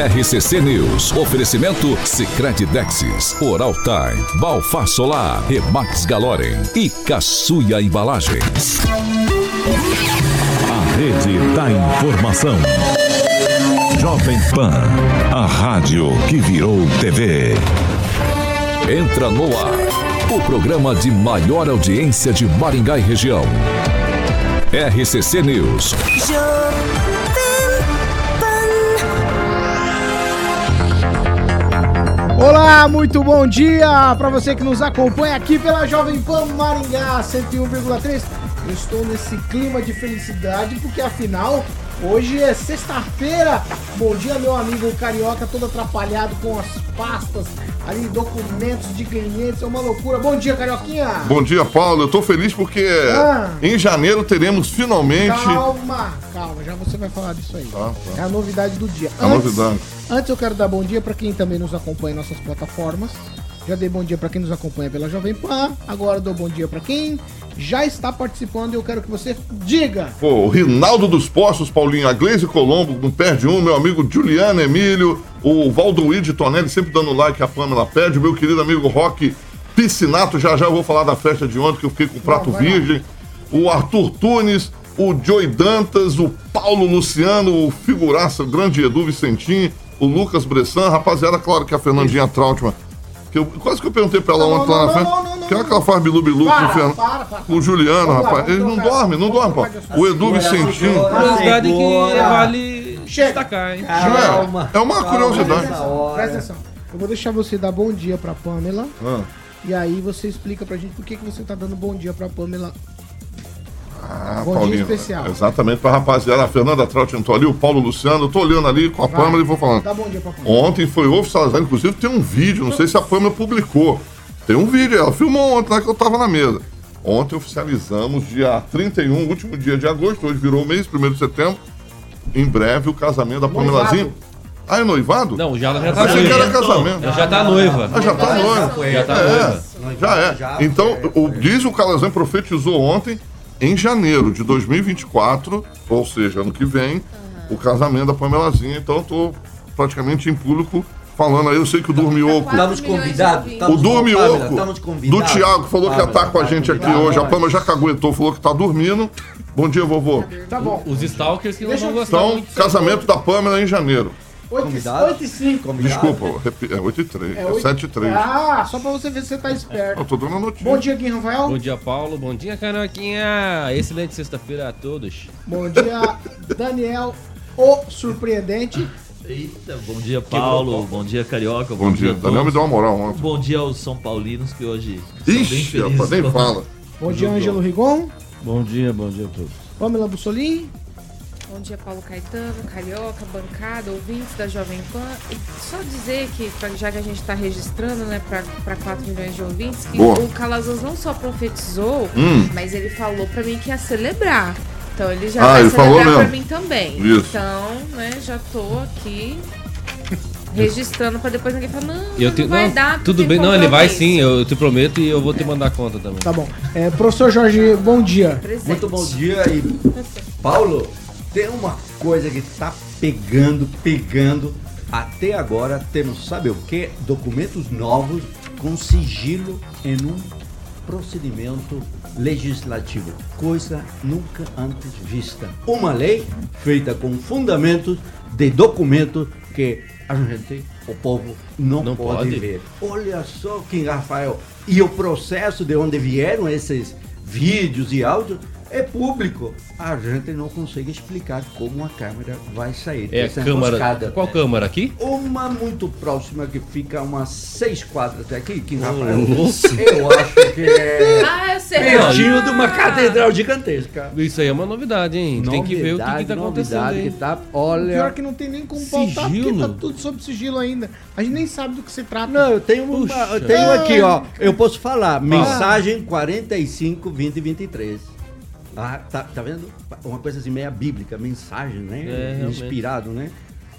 RCC News. Oferecimento Sicredi Dexis, Oral Time, Balfar Solar, Remax Galorem e Caçuia Embalagens. A rede da informação. Jovem Pan, a rádio que virou TV. Entra no ar, o programa de maior audiência de Maringá e região. RCC News. Olá, muito bom dia para você que nos acompanha aqui pela Jovem Pan Maringá 101,3. Eu estou nesse clima de felicidade porque afinal hoje é sexta-feira. Bom dia, meu amigo carioca, todo atrapalhado com as pastas ali, documentos de clientes, é uma loucura. Bom dia, carioquinha. Bom dia, Paulo. Eu tô feliz porque Ah. em janeiro teremos finalmente Calma, calma, já você vai falar disso aí. Tá, tá. É a novidade do dia. a novidade. Antes eu quero dar bom dia para quem também nos acompanha em nossas plataformas. Já dei bom dia para quem nos acompanha pela Jovem Pan. Agora dou bom dia para quem já está participando e eu quero que você diga. Pô, o Rinaldo dos Poços, Paulinho, a Gleise Colombo, não perde um, meu amigo Juliano Emílio, o Valdoide Tonelli sempre dando like, a Pamela pede, o meu querido amigo Roque Piscinato, já já eu vou falar da festa de ontem que eu fiquei com o prato lá. virgem, o Arthur Tunes, o Joey Dantas, o Paulo Luciano, o figuraça, o grande Edu Vicentim, o Lucas Bressan, rapaziada, claro que a Fernandinha Trautmann, que eu, quase que eu perguntei pra ela Não, ontem lá não, na não, festa, não, não, não, que é não. que ela faz bilu-bilu com Para, o Fernando. para, para. Com o Juliano, lá, rapaz. Ele não dorme, não dorme, pô. O Edu Vicentinho. Curiosidade que vale destacar, hein? Não é? É uma curiosidade. Presta atenção, presta atenção. Eu vou deixar você dar bom dia pra Pamela. Ah, E aí você explica pra gente por que, que você tá dando bom dia pra Pamela. Ah, Bom dia Paulinho. especial. Exatamente, pra rapaziada. A Fernanda Trautmann tô ali, o Paulo Luciano. Eu tô olhando ali com a Vai. Pâmela e vou falando. Dá bom dia pra Pamela. Ontem foi oficializado, inclusive tem um vídeo, não sei se a Pâmela publicou. Tem um vídeo, ela filmou ontem lá que eu tava na mesa. Ontem oficializamos, dia 31, último dia de agosto, hoje virou o mês, 1 de setembro. Em breve o casamento da Pamelazinha. Ah, é noivado? Não, já ela já tá Achei que era noiva. casamento. Ela já tá noiva. Ah, já tá noiva. Já tá É, noiva. já é. Então, o, diz o Calazan profetizou ontem, em janeiro de 2024, ou seja, ano que vem, o casamento da Pamelazinha. Então, eu tô praticamente em público falando aí. Eu sei que o Dormioco, Estamos convidados. o Dormioco do. Thiago, falou que ia Pamela, estar com a tá gente aqui hoje. A Pamela já caguetou, falou que tá dormindo. Bom dia, vovô. Tá bom. Os stalkers que não vão gostar Então, casamento da Pamela em janeiro. 8, Convidado? 8 e 5. Convidado. Desculpa, é 8 e 3, é, oito- 7 e 3. Ah, só pra você ver se você tá esperto. Eu tô dando a notícia. Bom dia, Gui Rafael. Bom dia, Paulo. Bom dia, Canoquinha. Excelente sexta-feira a todos. Bom dia, Daniel, o surpreendente. Eita, bom dia, Paulo. Bom dia, Carioca. Bom dia. a Daniel me deu uma moral ontem. Bom dia aos São Paulinos que hoje Ixi, rapaz, nem fala. Bom dia, Ângelo Rigon. Bom dia, bom dia a todos. Pamela Bussolim. Bom dia, Paulo Caetano, Carioca, bancada, ouvintes da Jovem Pan. E só dizer que, pra- já que a gente está registrando, né, para 4 milhões de ouvintes, que Boa. o Calazans não só profetizou, Hum. mas ele falou para mim que ia celebrar. Então ele já Ah, vai ele celebrar para mim também. Isso. Então, né, já tô aqui registrando para depois ninguém falar, não, Eu não te- vai não, dar. tu tudo bem. Não, ele vai compromisso." sim, eu te prometo e eu vou te mandar conta também. Tá bom. É, professor Jorge, bom dia. Presente. Muito bom dia e Paulo, tem uma coisa que tá pegando, pegando. Até agora temos, sabe o que? Documentos novos com sigilo em um procedimento legislativo. Coisa nunca antes vista. Uma lei feita com fundamentos de documentos que a gente, o povo, não, Não pode, pode. ver. Olha só, Kim Rafael. E o processo de onde vieram esses vídeos e áudios é público. A gente não consegue explicar como a câmera vai sair É a dessa câmara. emboscada. Qual câmara aqui? Uma muito próxima que fica umas seis quadras aqui, Kim Ô, Rafael. Eu acho que é Ah, eu sei. pertinho de uma Ah. catedral gigantesca. Isso aí é uma novidade, hein? Tem que ver o que, que tá acontecendo novidade aí. que tá, Pior olha... que não tem nem como pautar, porque tá tudo sob sigilo ainda. A gente nem sabe do que se trata. Não, eu tenho, uma, eu tenho aqui, ó. Eu posso falar. Mensagem 45, 20 e 23. Ah, tá, tá vendo? Uma coisa assim meia bíblica, mensagem, né? É. Inspirado, né?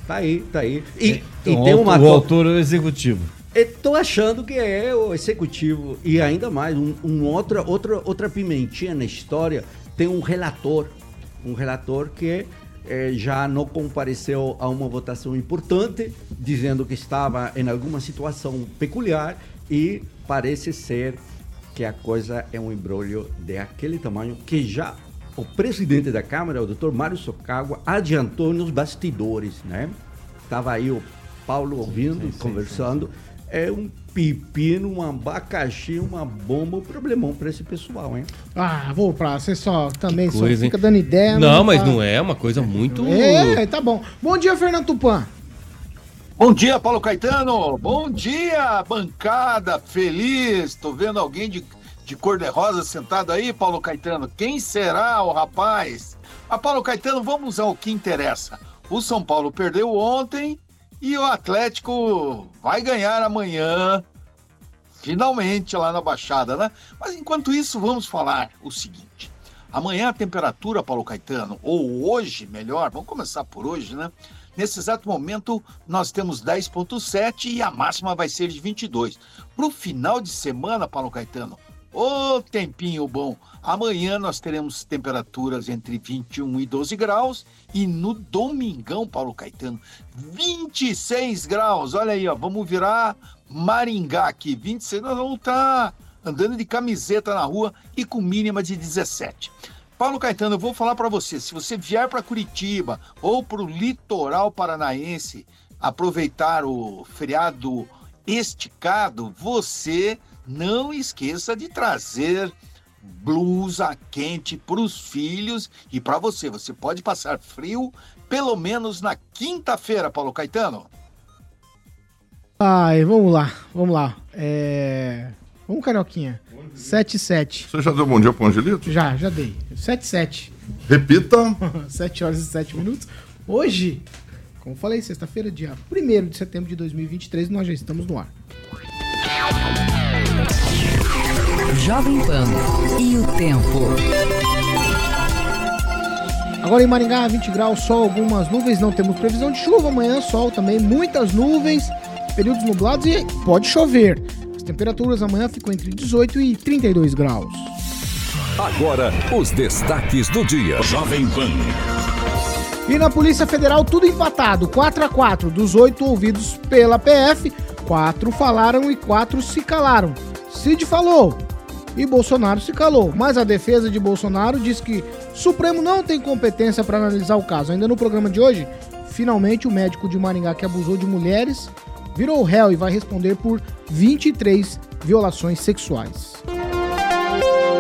Tá aí, tá aí. E, e Então, tem uma o autor é o executivo. Estou achando que é o executivo e ainda mais um, um outra outra outra pimentinha na história tem um relator, um relator que eh, já não compareceu a uma votação importante, dizendo que estava em alguma situação peculiar e parece ser que a coisa é um embrólio de aquele tamanho que já o presidente da Câmara, o doutor Mário Socagua, adiantou nos bastidores, né? Estava aí o Paulo ouvindo, sim, sim, conversando. É um pepino, um abacaxi, uma bomba, um problemão para esse pessoal, hein? Ah, vou pra. Você só também Que só coisa, fica hein? dando ideia. Não, mas tá- não é uma coisa muito. É, tá bom. Bom dia, Fernando Tupan. Bom dia, Paulo Caetano. Bom dia, bancada feliz. Tô vendo alguém de, de cor-de-rosa sentado aí, Paulo Caetano. Quem será o rapaz? Ah, Paulo Caetano, vamos ao que interessa. O São Paulo perdeu ontem e o Atlético vai ganhar amanhã. Finalmente lá na Baixada, né? Mas enquanto isso, vamos falar o seguinte. Amanhã a temperatura, Paulo Caetano, ou hoje, melhor, vamos começar por hoje, né? Nesse exato momento, nós temos 10,7 e a máxima vai ser de 22. Para o final de semana, Paulo Caetano, ô tempinho bom. Amanhã nós teremos temperaturas entre 21 e 12 graus e no domingão, Paulo Caetano, 26 graus. Olha aí, ó, vamos virar Maringá aqui, 26. Nós vamos estar andando de camiseta na rua e com mínima de 17. Paulo Caetano, eu vou falar para você, se você vier para Curitiba ou para o litoral paranaense aproveitar o feriado esticado, você não esqueça de trazer blusa quente para os filhos e para você. Você pode passar frio pelo menos na quinta-feira, Paulo Caetano. Ai, vamos lá, vamos lá. É... Vamos, Carioquinha. 7 7 Você já deu bom dia pro Angelito? Já, já dei. 7 7 Repita. 7 horas e 7 minutos. Hoje, como falei, sexta-feira, dia 1 de setembro de 2023, nós já estamos no ar. Jovem Pan e o tempo. Agora em Maringá, 20 graus, sol, algumas nuvens, não temos previsão de chuva. Amanhã, sol também, muitas nuvens, períodos nublados e pode chover. As temperaturas amanhã ficam entre 18 e 32 graus. Agora, os destaques do dia. Jovem Pan. E na Polícia Federal, tudo empatado, 4 a 4 Dos oito ouvidos pela PF, quatro falaram e quatro se calaram. Cid falou e Bolsonaro se calou. Mas a defesa de Bolsonaro diz que o Supremo não tem competência para analisar o caso. Ainda no programa de hoje, finalmente o médico de Maringá que abusou de mulheres virou réu e vai responder por 23 violações sexuais.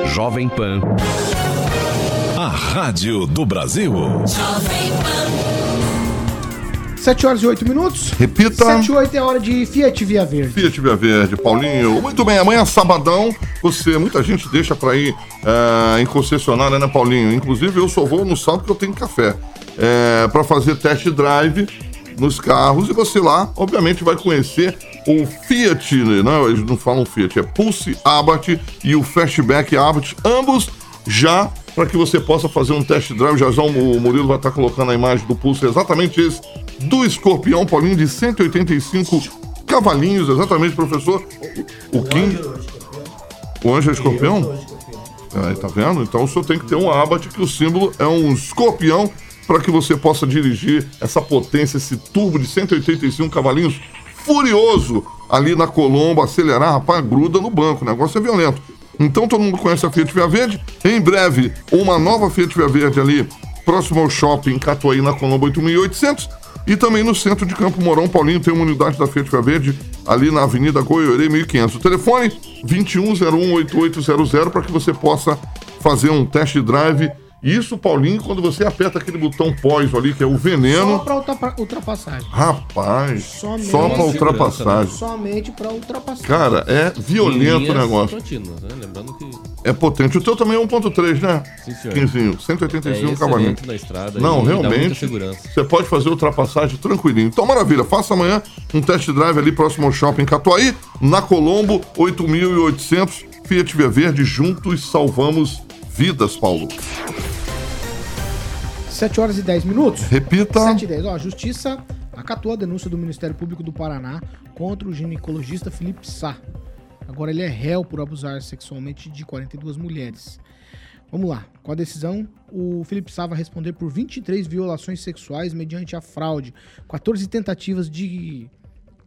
Jovem Pan. A Rádio do Brasil. 7 horas e 8 minutos. Repita. 7 e 8 é hora de Fiat Via Verde. Fiat Via Verde, Paulinho. Muito bem, amanhã sabadão, você, muita gente deixa pra ir eh, em concessionária, né, Paulinho? Inclusive eu só vou no sábado que eu tenho café. É, para fazer test drive nos carros e você lá, obviamente, vai conhecer o Fiat, né? Não, eles não falam Fiat, é Pulse Abarth e o Fastback Abarth, ambos já para que você possa fazer um test drive. Já já o Murilo vai estar colocando a imagem do Pulse, exatamente esse, do Escorpião, Paulinho, de 185 cavalinhos, exatamente, professor. O Kim. O Anjo é escorpião? Aí, tá vendo? Então o senhor tem que ter um abate que o símbolo é um escorpião para que você possa dirigir essa potência, esse turbo de 185 cavalinhos furioso ali na Colombo, acelerar, rapaz, gruda no banco, o negócio é violento. Então todo mundo conhece a Fiat Via Verde. Em breve, uma nova Fiat Via Verde ali, próximo ao shopping Catuaí, na Colombo 8800. E também no centro de Campo Mourão, Paulinho, tem uma unidade da Fiat Via Verde ali na Avenida Goiorê 1500. O telefone 21018800 para que você possa fazer um test drive. Isso, Paulinho, quando você aperta aquele botão pós ali, que é o Só veneno. para ultra, ultrapassagem. Rapaz, Somente- só para ultrapassagem. Somente para ultrapassagem. Cara, é violento o negócio. contínuas, né? Lembrando que É potente. O teu também é 1.3, né? Sim, senhor. Quinzinho, é 185 excelente cavalinhos. na estrada Não, e dá muita realmente. segurança. Você pode fazer ultrapassagem tranquilinho. Então, maravilha. Faça amanhã um test drive ali próximo ao shopping Catuaí, na Colombo, 8800. Fiat Via Verde, juntos salvamos vidas, Paulo. 7 horas e 10 minutos. Repita. 7 e 10. Ó, a Justiça acatou a denúncia do Ministério Público do Paraná contra o ginecologista Felipe Sá. Agora ele é réu por abusar sexualmente de 42 mulheres. Vamos lá. Com a decisão, o Felipe Sá vai responder por 23 violações sexuais mediante a fraude, 14 tentativas de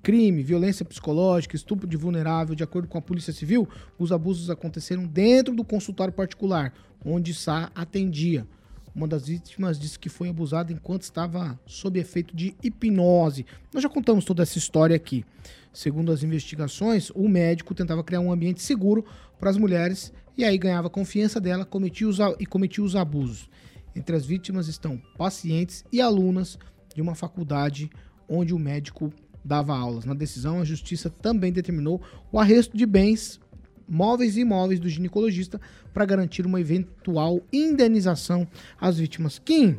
crime, violência psicológica, estupro de vulnerável. De acordo com a Polícia Civil, os abusos aconteceram dentro do consultório particular, onde Sá atendia. Uma das vítimas disse que foi abusada enquanto estava sob efeito de hipnose. Nós já contamos toda essa história aqui. Segundo as investigações, o médico tentava criar um ambiente seguro para as mulheres e aí ganhava confiança dela cometia os, e cometia os abusos. Entre as vítimas estão pacientes e alunas de uma faculdade onde o médico dava aulas. Na decisão, a justiça também determinou o arresto de bens móveis e imóveis do ginecologista para garantir uma eventual indenização às vítimas. Kim,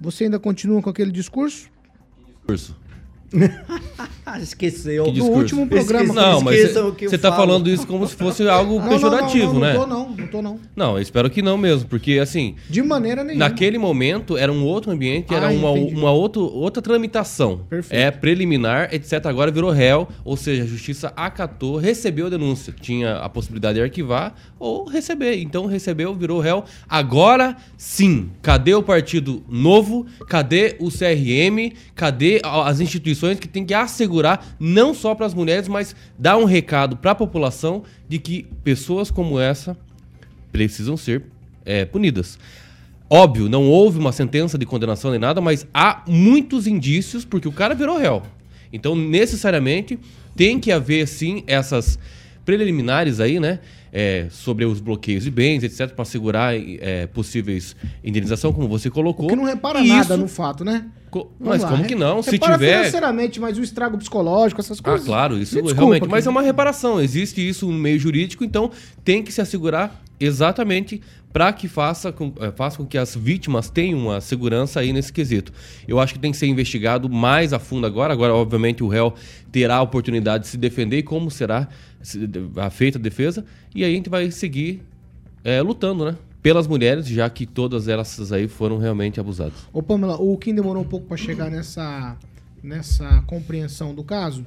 você ainda continua com aquele discurso? Discurso. Esqueceu. Que discurso? último programa. Esqueci- Não, mas você tá falo. falando isso como se fosse algo pejorativo, não, não, né? Não tô não, não tô não. Não, eu espero que não mesmo, porque assim, De maneira nenhuma. naquele momento era um outro ambiente, era Ah, uma, entendi. uma outro, outra tramitação. Perfeito. É preliminar, etc. Agora virou réu, ou seja, a justiça acatou, recebeu a denúncia. Tinha a possibilidade de arquivar ou receber. Então recebeu, virou réu. Agora sim, cadê o Partido Novo? Cadê o CRM? Cadê as instituições que têm que assegurar, não só para as mulheres, mas dar um recado para a população de que pessoas como essa precisam ser é, punidas. Óbvio, não houve uma sentença de condenação nem nada, mas há muitos indícios porque o cara virou réu. Então, necessariamente, tem que haver, sim, essas preliminares aí, né? é, sobre os bloqueios de bens, etc., para assegurar é, possíveis indenização, como você colocou. Que não repara E nada isso- no fato, né? Co- Mas lá, como re- que não? Se tiver. financeiramente, mas o estrago psicológico, essas Ah, coisas. claro, isso Me desculpa, realmente. Mas é uma reparação. Existe isso no meio jurídico, então tem que se assegurar exatamente para que faça com, eh, faça com que as vítimas tenham uma segurança aí nesse quesito. Eu acho que tem que ser investigado mais a fundo agora. Agora, obviamente, o réu terá a oportunidade de se defender e como será feita a defesa. E aí a gente vai seguir eh, lutando, né? Pelas mulheres, já que todas elas aí foram realmente abusadas. Ô, Pamela, o Kim demorou um pouco para chegar nessa, nessa compreensão do caso.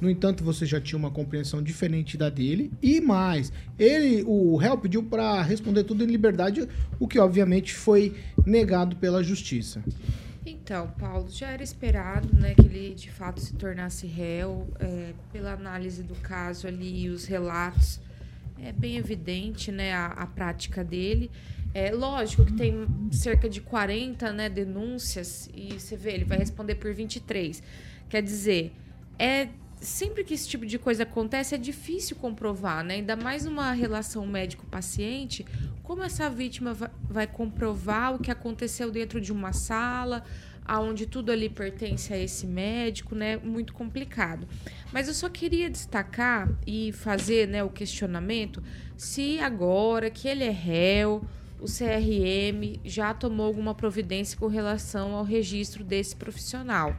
No entanto, você já tinha uma compreensão diferente da dele. E mais, ele, o réu pediu para responder tudo em liberdade, o que obviamente foi negado pela justiça. Então, Paulo, já era esperado né, que ele de fato se tornasse réu, é, pela análise do caso ali e os relatos. É bem evidente né, a, a prática dele. É lógico que tem cerca de 40 né, denúncias e você vê, ele vai responder por 23. Quer dizer, é sempre que esse tipo de coisa acontece é difícil comprovar, né? Ainda mais numa relação médico-paciente, como essa vítima va- vai comprovar o que aconteceu dentro de uma sala, aonde tudo ali pertence a esse médico, né? Muito complicado. Mas eu só queria destacar e fazer, né, o questionamento se agora que ele é réu, o CRM já tomou alguma providência com relação ao registro desse profissional.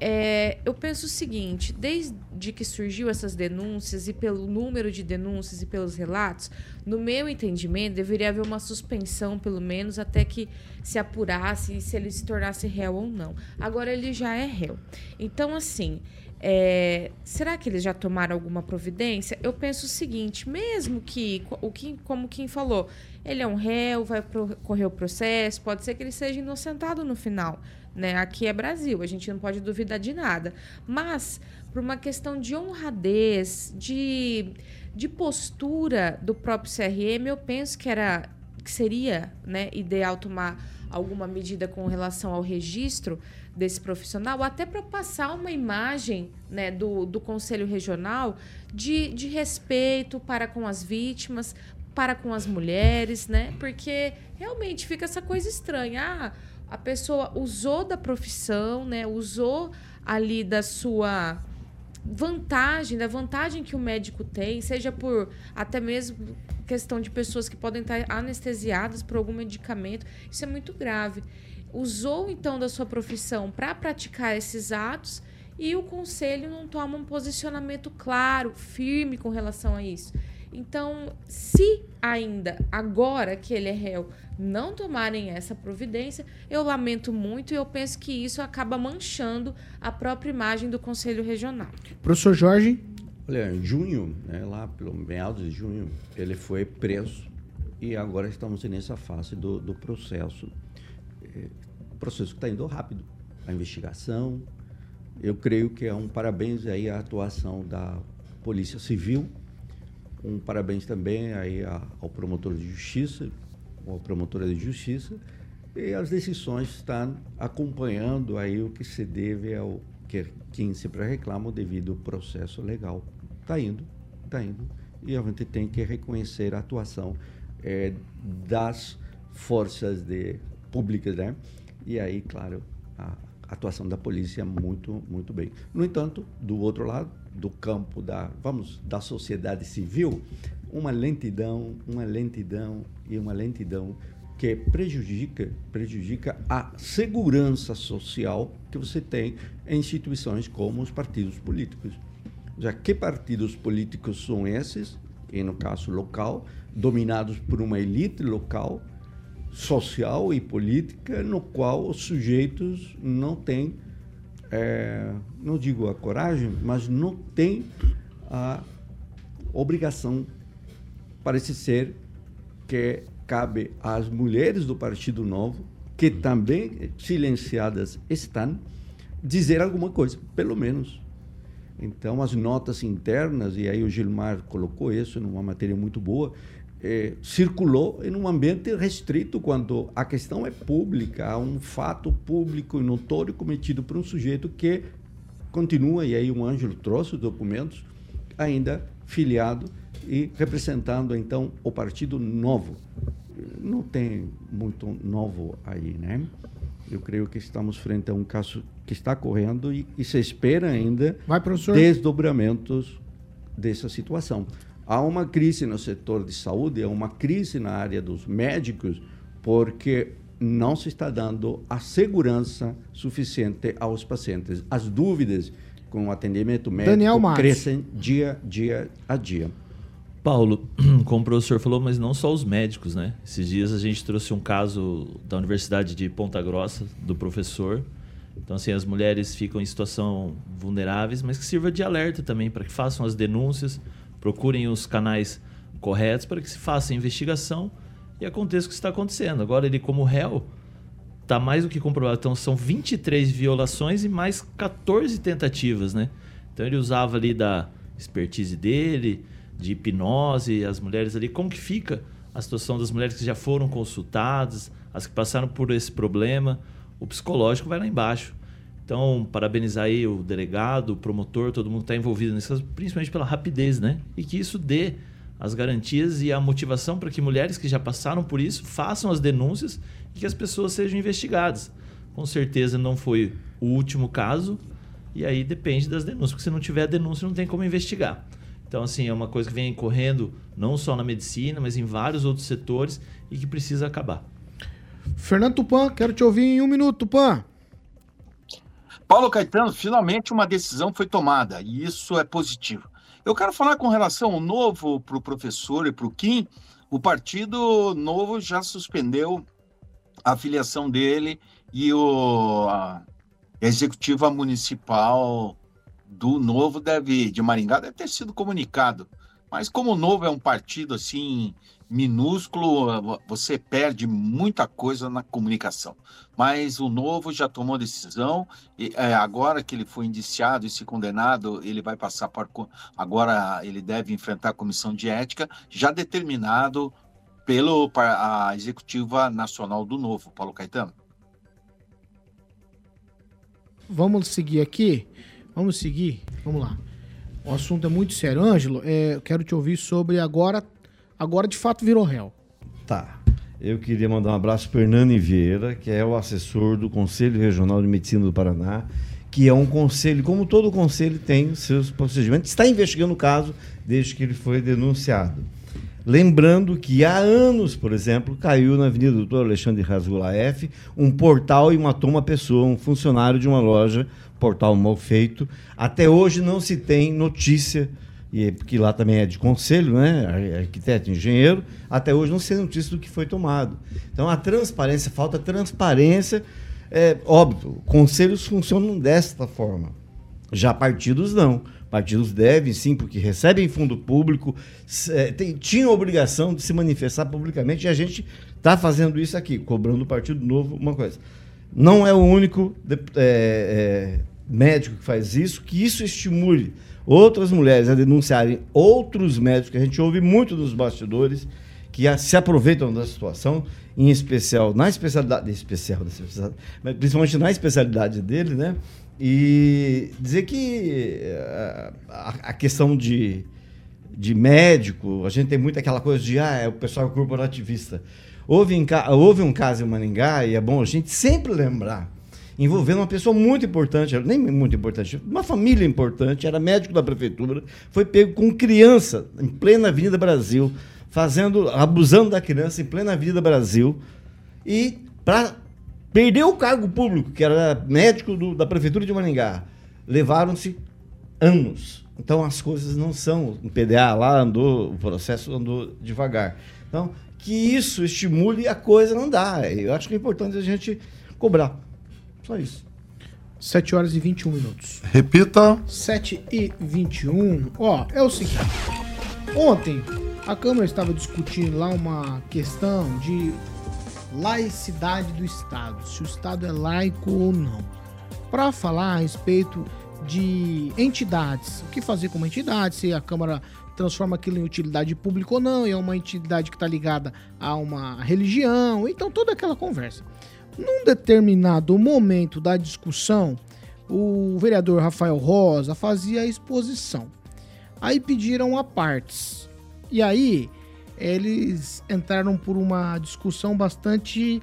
É, eu penso o seguinte: desde que surgiu essas denúncias e pelo número de denúncias e pelos relatos, no meu entendimento, deveria haver uma suspensão, pelo menos, até que se apurasse se ele se tornasse réu ou não. Agora ele já é réu. Então, assim, é, será que eles já tomaram alguma providência? Eu penso o seguinte: mesmo que, o que como Kim falou, ele é um réu, vai correr o processo, pode ser que ele seja inocentado no final. Né? Aqui é Brasil, a gente não pode duvidar de nada. Mas, por uma questão de honradez, de, de postura do próprio CRM, eu penso que era que seria né, ideal tomar alguma medida com relação ao registro desse profissional, até para passar uma imagem né, do, do Conselho Regional de, de respeito para com as vítimas, para com as mulheres, né? Porque realmente fica essa coisa estranha. Ah, a pessoa usou da profissão, né? Usou ali da sua vantagem, da vantagem que o médico tem, seja por até mesmo questão de pessoas que podem estar anestesiadas por algum medicamento. Isso é muito grave. Usou então da sua profissão para praticar esses atos e o conselho não toma um posicionamento claro, firme com relação a isso. Então, se ainda agora que ele é réu não tomarem essa providência, eu lamento muito e eu penso que isso acaba manchando a própria imagem do Conselho Regional. Professor Jorge, Olha, em junho, né, lá pelo meados de junho, ele foi preso e agora estamos nessa fase do, do processo. É, processo que está indo rápido. A investigação, eu creio que é um parabéns aí à atuação da Polícia Civil, um parabéns também aí ao promotor de justiça, ou promotora de justiça, e as decisões estão acompanhando aí o que se deve ao que quem sempre reclama devido ao processo legal. Está indo, está indo. E a gente tem que reconhecer a atuação é, das forças de, públicas, né? E aí, claro, a atuação da polícia muito, muito bem. No entanto, do outro lado, do campo da, vamos, da sociedade civil, uma lentidão, uma lentidão e uma lentidão que prejudica, prejudica a segurança social que você tem em instituições como os partidos políticos. Já que partidos políticos são esses, e no caso local, dominados por uma elite local, social e política, no qual os sujeitos não têm, é, não digo a coragem, mas não têm a obrigação, parece ser, que cabe às mulheres do Partido Novo, que também silenciadas estão, dizer alguma coisa, pelo menos. Então, as notas internas, e aí o Gilmar colocou isso numa matéria muito boa, eh, circulou em um ambiente restrito quando a questão é pública, há um fato público e notório cometido por um sujeito que continua, e aí o Ângelo trouxe os documentos, ainda filiado e representando então o Partido Novo. Não tem muito novo aí, né? Eu creio que estamos frente a um caso que está correndo e, e se espera ainda Vai, desdobramentos dessa situação. Há uma crise no setor de saúde, há uma crise na área dos médicos, porque não se está dando a segurança suficiente aos pacientes. As dúvidas com o atendimento médico crescem dia, dia a dia. Paulo, como o professor falou, mas não só os médicos, né? Esses dias a gente trouxe um caso da Universidade de Ponta Grossa, do professor. Então, assim, as mulheres ficam em situação vulneráveis, mas que sirva de alerta também para que façam as denúncias, procurem os canais corretos para que se faça a investigação e aconteça o que está acontecendo. Agora, ele, como réu, está mais do que comprovado. Então, são 23 violações e mais 14 tentativas, né? Então, ele usava ali da expertise dele, de hipnose, as mulheres ali. Como que fica a situação das mulheres que já foram consultadas, as que passaram por esse problema? O psicológico vai lá embaixo. Então, parabenizar aí o delegado, o promotor, todo mundo que está envolvido nesse caso, principalmente pela rapidez, né? E que isso dê as garantias e a motivação para que mulheres que já passaram por isso façam as denúncias e que as pessoas sejam investigadas. Com certeza não foi o último caso, e aí depende das denúncias, porque se não tiver denúncia não tem como investigar. Então, assim, é uma coisa que vem correndo não só na medicina, mas em vários outros setores e que precisa acabar. Fernando Tupan, quero te ouvir em um minuto, Tupan. Paulo Caetano, finalmente uma decisão foi tomada e isso é positivo. Eu quero falar com relação ao novo para o professor e para o Kim. O Partido Novo já suspendeu a filiação dele e o, a executiva municipal do Novo deve de Maringá deve ter sido comunicado. Mas como o Novo é um partido assim minúsculo, você perde muita coisa na comunicação. Mas o Novo já tomou decisão, e, é, agora que ele foi indiciado e se condenado, ele vai passar por. Agora ele deve enfrentar a comissão de ética, já determinado pelo a executiva nacional do Novo, Paulo Caetano. Vamos seguir aqui? Vamos seguir? Vamos lá. O assunto é muito sério. Ângelo, é, quero te ouvir sobre agora. Agora de fato virou réu. Tá. Eu queria mandar um abraço para Hernani Vieira, que é o assessor do Conselho Regional de Medicina do Paraná, que é um conselho, como todo conselho tem seus procedimentos, está investigando o caso desde que ele foi denunciado. Lembrando que há anos, por exemplo, caiu na Avenida Doutor Alexandre Rasgulaef um portal e matou uma pessoa, um funcionário de uma loja, portal mal feito. Até hoje não se tem notícia, e porque lá também é de conselho, né? Arquiteto, engenheiro, até hoje não se tem notícia do que foi tomado. Então a transparência, falta transparência. É óbvio, conselhos funcionam desta forma. Já partidos não. Partidos devem, sim, porque recebem fundo público, eh, tem- tinham a obrigação de se manifestar publicamente e a gente está fazendo isso aqui, cobrando do Partido Novo uma coisa. Não é o único eh, eh, médico que faz isso, que isso estimule outras mulheres a denunciarem outros médicos, que a gente ouve muito dos bastidores, que se aproveitam da situação, em especial na especialidade, especial, mas principalmente na especialidade dele, né? E dizer que eh, a, a questão de, de médico, a gente tem muito aquela coisa de, ah, é o pessoal corporativista. Houve, em houve um caso em Maningá, e é bom a gente sempre lembrar, envolvendo uma pessoa muito importante, nem muito importante, uma família importante, era médico da prefeitura, foi pego com criança em plena Avenida Brasil, fazendo, abusando da criança em plena Avenida Brasil, e para perder o cargo público, que era médico do- da prefeitura de Maringá, levaram-se anos. Então as coisas não são. O PDA lá andou, o processo andou devagar. Então, que isso estimule a coisa não dá. Eu acho que é importante a gente cobrar. Só isso. 7 horas e 21 minutos. Repita. 7 e 21. Ó, é o seguinte. Ontem, a Câmara estava discutindo lá uma questão de laicidade do Estado. Se o Estado é laico ou não. Para falar a respeito de entidades. O que fazer com uma entidade, se a Câmara transforma aquilo em utilidade pública ou não, e é uma entidade que está ligada a uma religião, então toda aquela conversa. Num determinado momento da discussão, o vereador Rafael Rosa fazia a exposição. Aí pediram a partes. E aí eles entraram por uma discussão bastante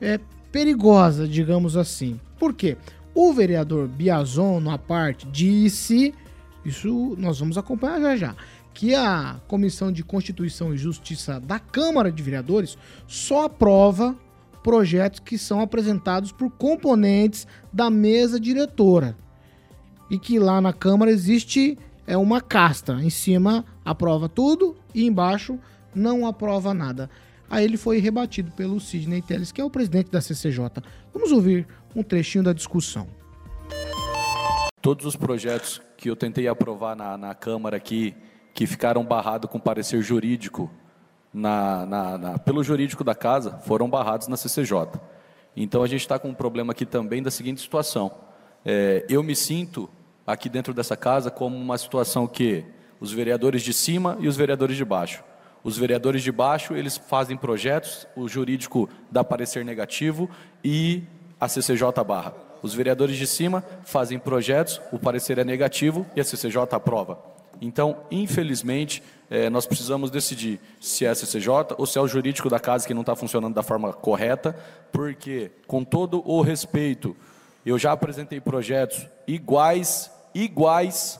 é, perigosa, digamos assim. Por quê? O vereador Biazon, na parte, disse, isso nós vamos acompanhar já já, que a Comissão de Constituição e Justiça da Câmara de Vereadores só aprova projetos que são apresentados por componentes da mesa diretora. E que lá na Câmara existe é uma casta. Em cima aprova tudo e embaixo não aprova nada. Aí ele foi rebatido pelo Sidney Telles, que é o presidente da CCJ. Vamos ouvir um trechinho da discussão. Todos os projetos que eu tentei aprovar na, na Câmara aqui, que ficaram barrados com parecer jurídico, na, na- na- pelo jurídico da casa, foram barrados na CCJ. Então a gente está com um problema aqui também da seguinte situação. É, eu me sinto aqui dentro dessa casa como uma situação que os vereadores de cima e os vereadores de baixo. Os vereadores de baixo, eles fazem projetos, o jurídico dá parecer negativo e a CCJ barra. Os vereadores de cima fazem projetos, o parecer é negativo e a CCJ aprova. Então, infelizmente, eh, nós precisamos decidir se é CCJ ou se é o jurídico da casa que não está funcionando da forma correta, porque, com todo o respeito, eu já apresentei projetos iguais, iguais,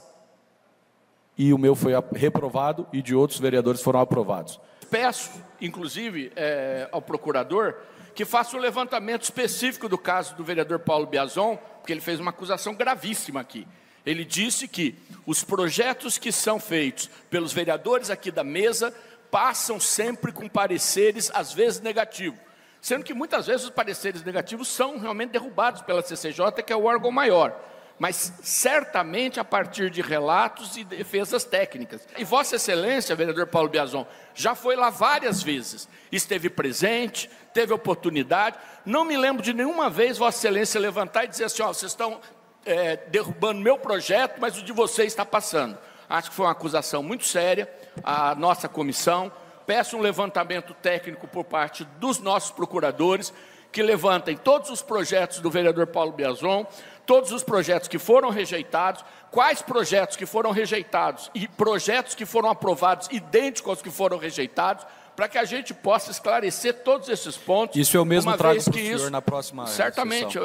e o meu foi reprovado e de outros vereadores foram aprovados. Peço, inclusive, eh, ao procurador que faça um levantamento específico do caso do vereador Paulo Biazon, porque ele fez uma acusação gravíssima aqui. Ele disse que os projetos que são feitos pelos vereadores aqui da mesa passam sempre com pareceres, às vezes negativos. Sendo que muitas vezes os pareceres negativos são realmente derrubados pela CCJ, que é o órgão maior. Mas certamente a partir de relatos e defesas técnicas. E Vossa Excelência, vereador Paulo Biazon, já foi lá várias vezes. Esteve presente, teve oportunidade. Não me lembro de nenhuma vez Vossa Excelência levantar e dizer assim: ó, vocês estão é, derrubando meu projeto, mas o de vocês está passando. Acho que foi uma acusação muito séria. A nossa comissão peço um levantamento técnico por parte dos nossos procuradores que levantem todos os projetos do vereador Paulo Biazon, todos os projetos que foram rejeitados, quais projetos que foram rejeitados e projetos que foram aprovados idênticos aos que foram rejeitados, para que a gente possa esclarecer todos esses pontos. Isso eu mesmo trago para o senhor isso- na próxima Certamente.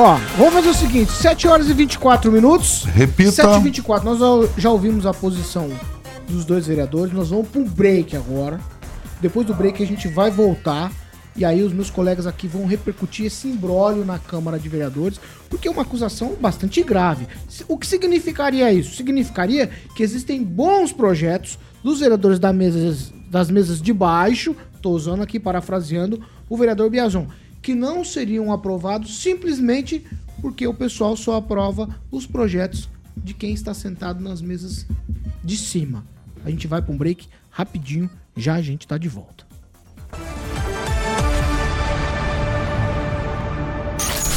Ó, vamos fazer o seguinte: 7 horas e 24 minutos. Repita. 7 e 24 Nós já- ouvimos a posição dos dois vereadores. Nós vamos para um break agora. Depois do break a gente vai voltar. E aí os meus colegas aqui vão repercutir esse imbróglio na Câmara de Vereadores, porque é uma acusação bastante grave. O que significaria isso? Significaria que existem bons projetos dos vereadores da mesa, das mesas de baixo, estou usando aqui, parafraseando, o vereador Biazon, que não seriam aprovados simplesmente porque o pessoal só aprova os projetos de quem está sentado nas mesas de cima. A gente vai para um break rapidinho, já a gente está de volta.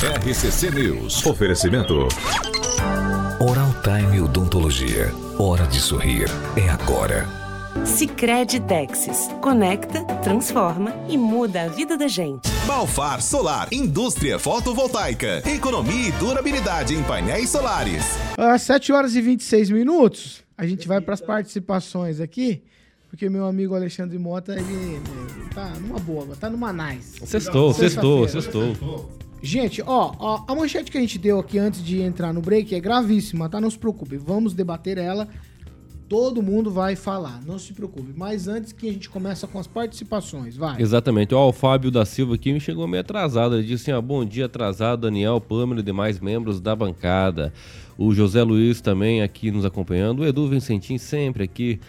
RCC News. Oferecimento. Oral Time Odontologia. Hora de sorrir. É agora. Sicredi Texas. Conecta, transforma e muda a vida da gente. Balfar Solar, indústria fotovoltaica, economia e durabilidade em painéis solares. Às 7 horas e 26 minutos, a gente vai para as participações aqui, porque meu amigo Alexandre Mota, ele, ele tá numa boa, tá numa nice. Sextou, sextou, sextou. Gente, ó, ó, a manchete que a gente deu aqui antes de entrar no break é gravíssima, tá? Não se preocupe, vamos debater ela. Todo mundo vai falar, não se preocupe. Mas antes que a gente começa com as participações, vai. Exatamente. Ó, o Fábio da Silva aqui me chegou meio atrasado. Ele disse assim: ó, bom dia atrasado, Daniel, Pâmela e demais membros da bancada. O José Luiz também aqui nos acompanhando. O Edu Vicentim sempre aqui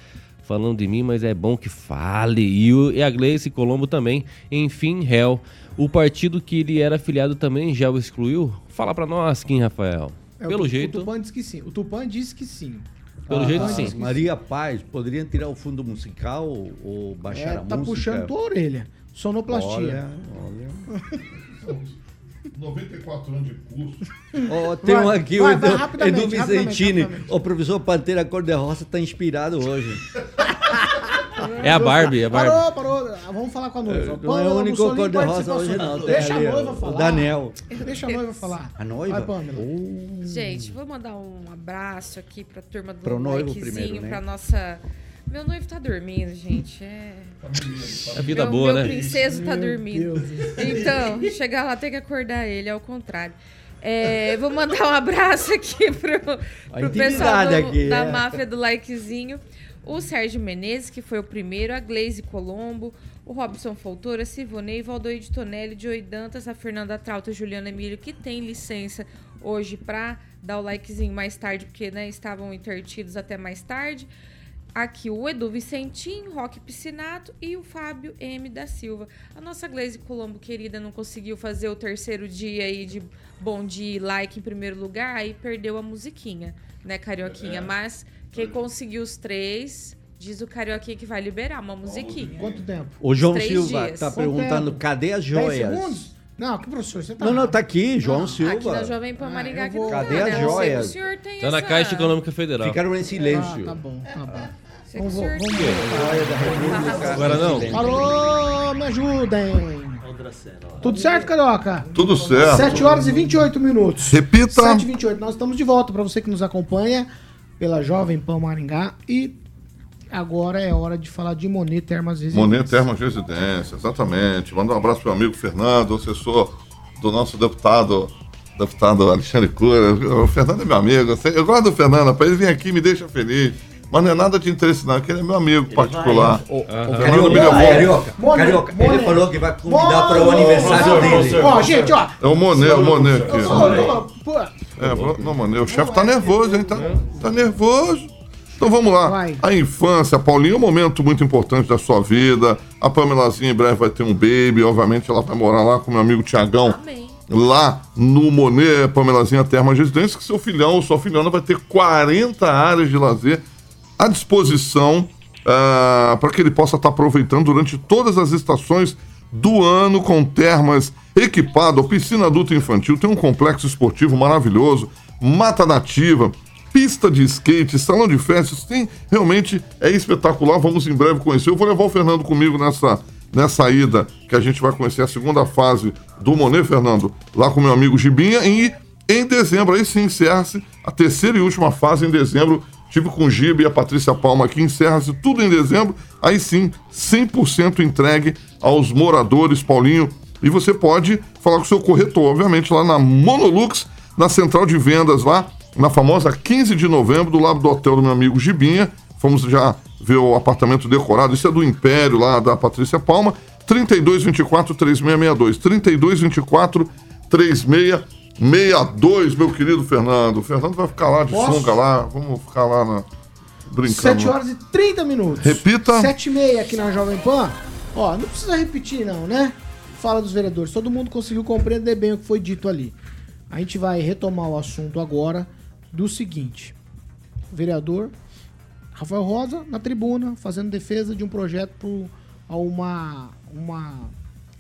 falando de mim, mas é bom que fale. E, o, e a Gleice Colombo também. Enfim, réu. O partido que ele era afiliado também já o excluiu? Fala pra nós, Kim Rafael. É, o Pelo Tu- jeito. O Tupan disse que sim. O Tupan disse que sim. Pelo jeito, sim. Maria Paz, poderiam tirar o fundo musical ou baixar É, a tá música? puxando tua orelha. Sonoplastia. Olha, olha. 94 anos de curso. Ó, tem um Vai, aqui, vai, o Edu, Edu Vicentini. rapidamente. O professor Pantera Cor-de-Roça tá inspirado hoje. É a Barbie, é a Barbie. Parou, parou. Vamos falar com a noiva. Não é o único cor-de-rosa hoje, não. Deixa a noiva o falar. Daniel. Deixa a noiva falar. A noiva? Vai, Pamela. Gente, vou mandar um abraço aqui pra turma do Pro noivo likezinho, primeiro, né? pra nossa... Meu noivo tá dormindo, gente. É... É vida meu, boa, meu né? princeso tá Meu dormindo. Deus do céu. Então, chegar lá tem que acordar ele, é o contrário. É, vou mandar um abraço aqui pro, pro pessoal do- aqui, da é. máfia do likezinho. O Sérgio Menezes, que foi o primeiro, a Glaze Colombo, o Robson Foltora, Sivonei, Valdoide Tonelli, Joey Dantas, a Fernanda Trauta, a Juliana Emílio, que tem licença hoje pra dar o likezinho mais tarde, porque né, estavam intertidos até mais tarde. Aqui o Edu Vicentim, Roque Piscinato e o Fábio M. da Silva. A nossa Glaze Colombo querida não conseguiu fazer o terceiro dia aí de bom dia like em primeiro lugar, aí perdeu a musiquinha, né, Carioquinha? Mas quem conseguiu os três, diz o Carioquinha que vai liberar uma musiquinha. Quanto tempo? O João Três Silva dias. tá Quanto perguntando tempo? cadê as 10 joias? segundos? Não, que professor, você tá. Não, não, tá aqui, João Aqui na Silva. Jovem Pan Maringá eu que vou- não Cadê tá, as né? A não ser que joias? O senhor tem Tá na essa- Caixa Econômica Federal. Ficaram em Ah, silêncio. tá bom, tá bom. Vamos, tem. Joia da República. Agora não. Alô, me ajudem. Tudo certo, Carioca? Tudo certo. 7 horas e 28 minutos. Repita. 7 e 28 Nós estamos de volta para você que nos acompanha pela Jovem Pan Maringá. E agora é hora de falar de Monet Termas Residências. Monet Termas Residência, exatamente. Manda um abraço pro meu amigo Fernando, assessor do nosso deputado, deputado Alexandre Cura. O Fernando é meu amigo. eu gosto do Fernando, para ele vir aqui me deixa feliz. Mas não é nada de interesse, não, que ele é meu amigo particular. O, o O Fernando me Carioca, levou. Carioca, Monet, Carioca, Monet. ele falou que vai convidar para o aniversário dele. Ó, gente, ó. É o Monet, o Monet aqui. Ó, pô, É, vou- não, mano, o chefe tá nervoso, hein? Tá, tá nervoso. Então vamos lá. Vai. A infância, Paulinho, é um momento muito importante da sua vida. A Pamelazinha em breve vai ter um baby. Obviamente ela vai morar lá com meu amigo Tiagão. Amém. Lá no Monet, Pamelazinha Termas Residência, que seu filhão ou sua filhona vai ter 40 áreas de lazer à disposição para que ele possa estar aproveitando durante todas as estações do ano com termas equipado, piscina adulta infantil, tem um complexo esportivo maravilhoso, mata nativa, pista de skate, salão de festas, tem realmente é espetacular. Vamos em breve conhecer. Eu vou levar o Fernando comigo nessa nessa ida que a gente vai conhecer a segunda fase do Monet, Fernando, lá com meu amigo Gibinha e em dezembro aí sim encerra-se a terceira e última fase em dezembro. Tive com o Gibe e a Patrícia Palma aqui, encerra-se tudo em dezembro. Aí sim, 100% entregue aos moradores, Paulinho. E você pode falar com o seu corretor, obviamente, lá na Monolux, na central de vendas lá, na famosa 15 de novembro, do lado do hotel do meu amigo Gibinha. Fomos já ver o apartamento decorado. Isso é do Império, lá da Patrícia Palma. 3224 3662. 3224 3662, meu querido Fernando. O Fernando vai ficar lá de Posso? sunga lá. Vamos ficar lá na... brincando. 7 horas e 30 minutos. Repita. 7 e meia aqui na Jovem Pan. Ó, não precisa repetir não, né? Fala dos vereadores. Todo mundo conseguiu compreender bem o que foi dito ali. A gente vai retomar o assunto agora do seguinte: o vereador Rafael Rosa na tribuna fazendo defesa de um projeto pro, uma, uma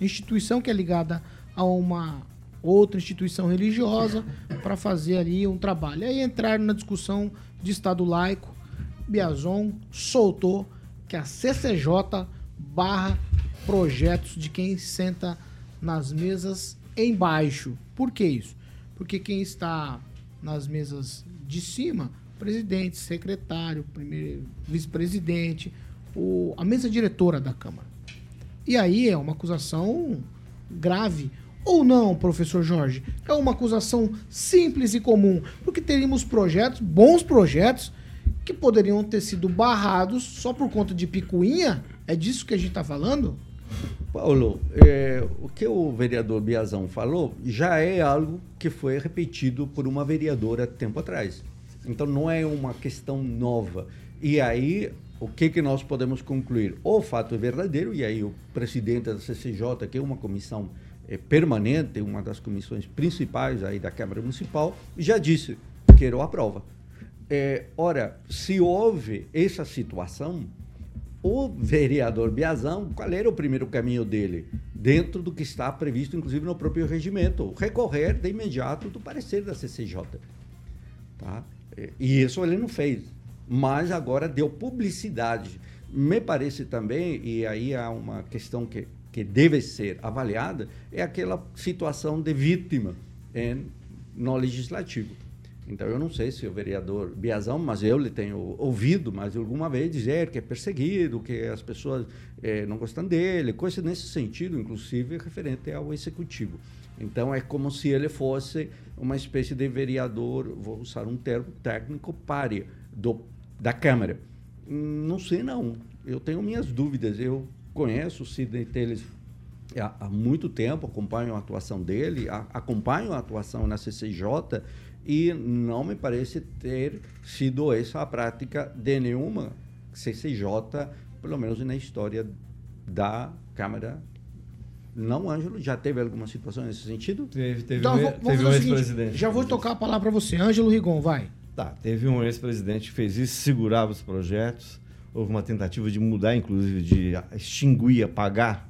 instituição que é ligada a uma outra instituição religiosa para fazer ali um trabalho. Aí entraram na discussão de Estado laico, Biazon soltou que a CCJ barra projetos de quem senta nas mesas embaixo. Por que isso? Porque quem está nas mesas de cima, presidente, secretário, primeiro vice-presidente, o- a mesa diretora da Câmara. E aí é uma acusação grave. Ou não, professor Jorge? É uma acusação simples e comum. Porque teríamos projetos, bons projetos, que poderiam ter sido barrados só por conta de picuinha? É disso que a gente está falando? Paulo, é, o que o vereador Biazão falou já é algo que foi repetido por uma vereadora tempo atrás. Então não é uma questão nova. E aí, o que, que nós podemos concluir? O fato é verdadeiro, e aí o presidente da CCJ, que é uma comissão eh, permanente, uma das comissões principais aí da Câmara Municipal, já disse que ele aprova. É, ora, se houve essa situação, o vereador Biazão, qual era o primeiro caminho dele? Dentro do que está previsto, inclusive, no próprio regimento, recorrer de imediato do parecer da CCJ. Tá? E isso ele não fez, mas agora deu publicidade. Me parece também, e aí há uma questão que, que deve ser avaliada, é aquela situação de vítima em, no legislativo. Então, eu não sei se o vereador Biazão, mas eu lhe tenho ouvido mais alguma vez dizer que é perseguido, que as pessoas eh, não gostam dele, coisa nesse sentido, inclusive referente ao executivo. Então, é como se ele fosse uma espécie de vereador, vou usar um termo técnico, párea do, da Câmara. Hum, Não sei, não. Eu tenho minhas dúvidas. Eu conheço o Sidney Teles há, há muito tempo, acompanho a atuação dele, a, acompanho a atuação na CCJ e não me parece ter sido essa a prática de nenhuma CCJ, pelo menos na história da Câmara. Não, Ângelo, já teve alguma situação nesse sentido? Teve, teve Então, um, teve um ex-presidente. já vou tocar a palavra para você. Ângelo Rigon, vai. Tá, teve um ex-presidente que fez isso, segurava os projetos. Houve uma tentativa de mudar, inclusive, de extinguir, apagar,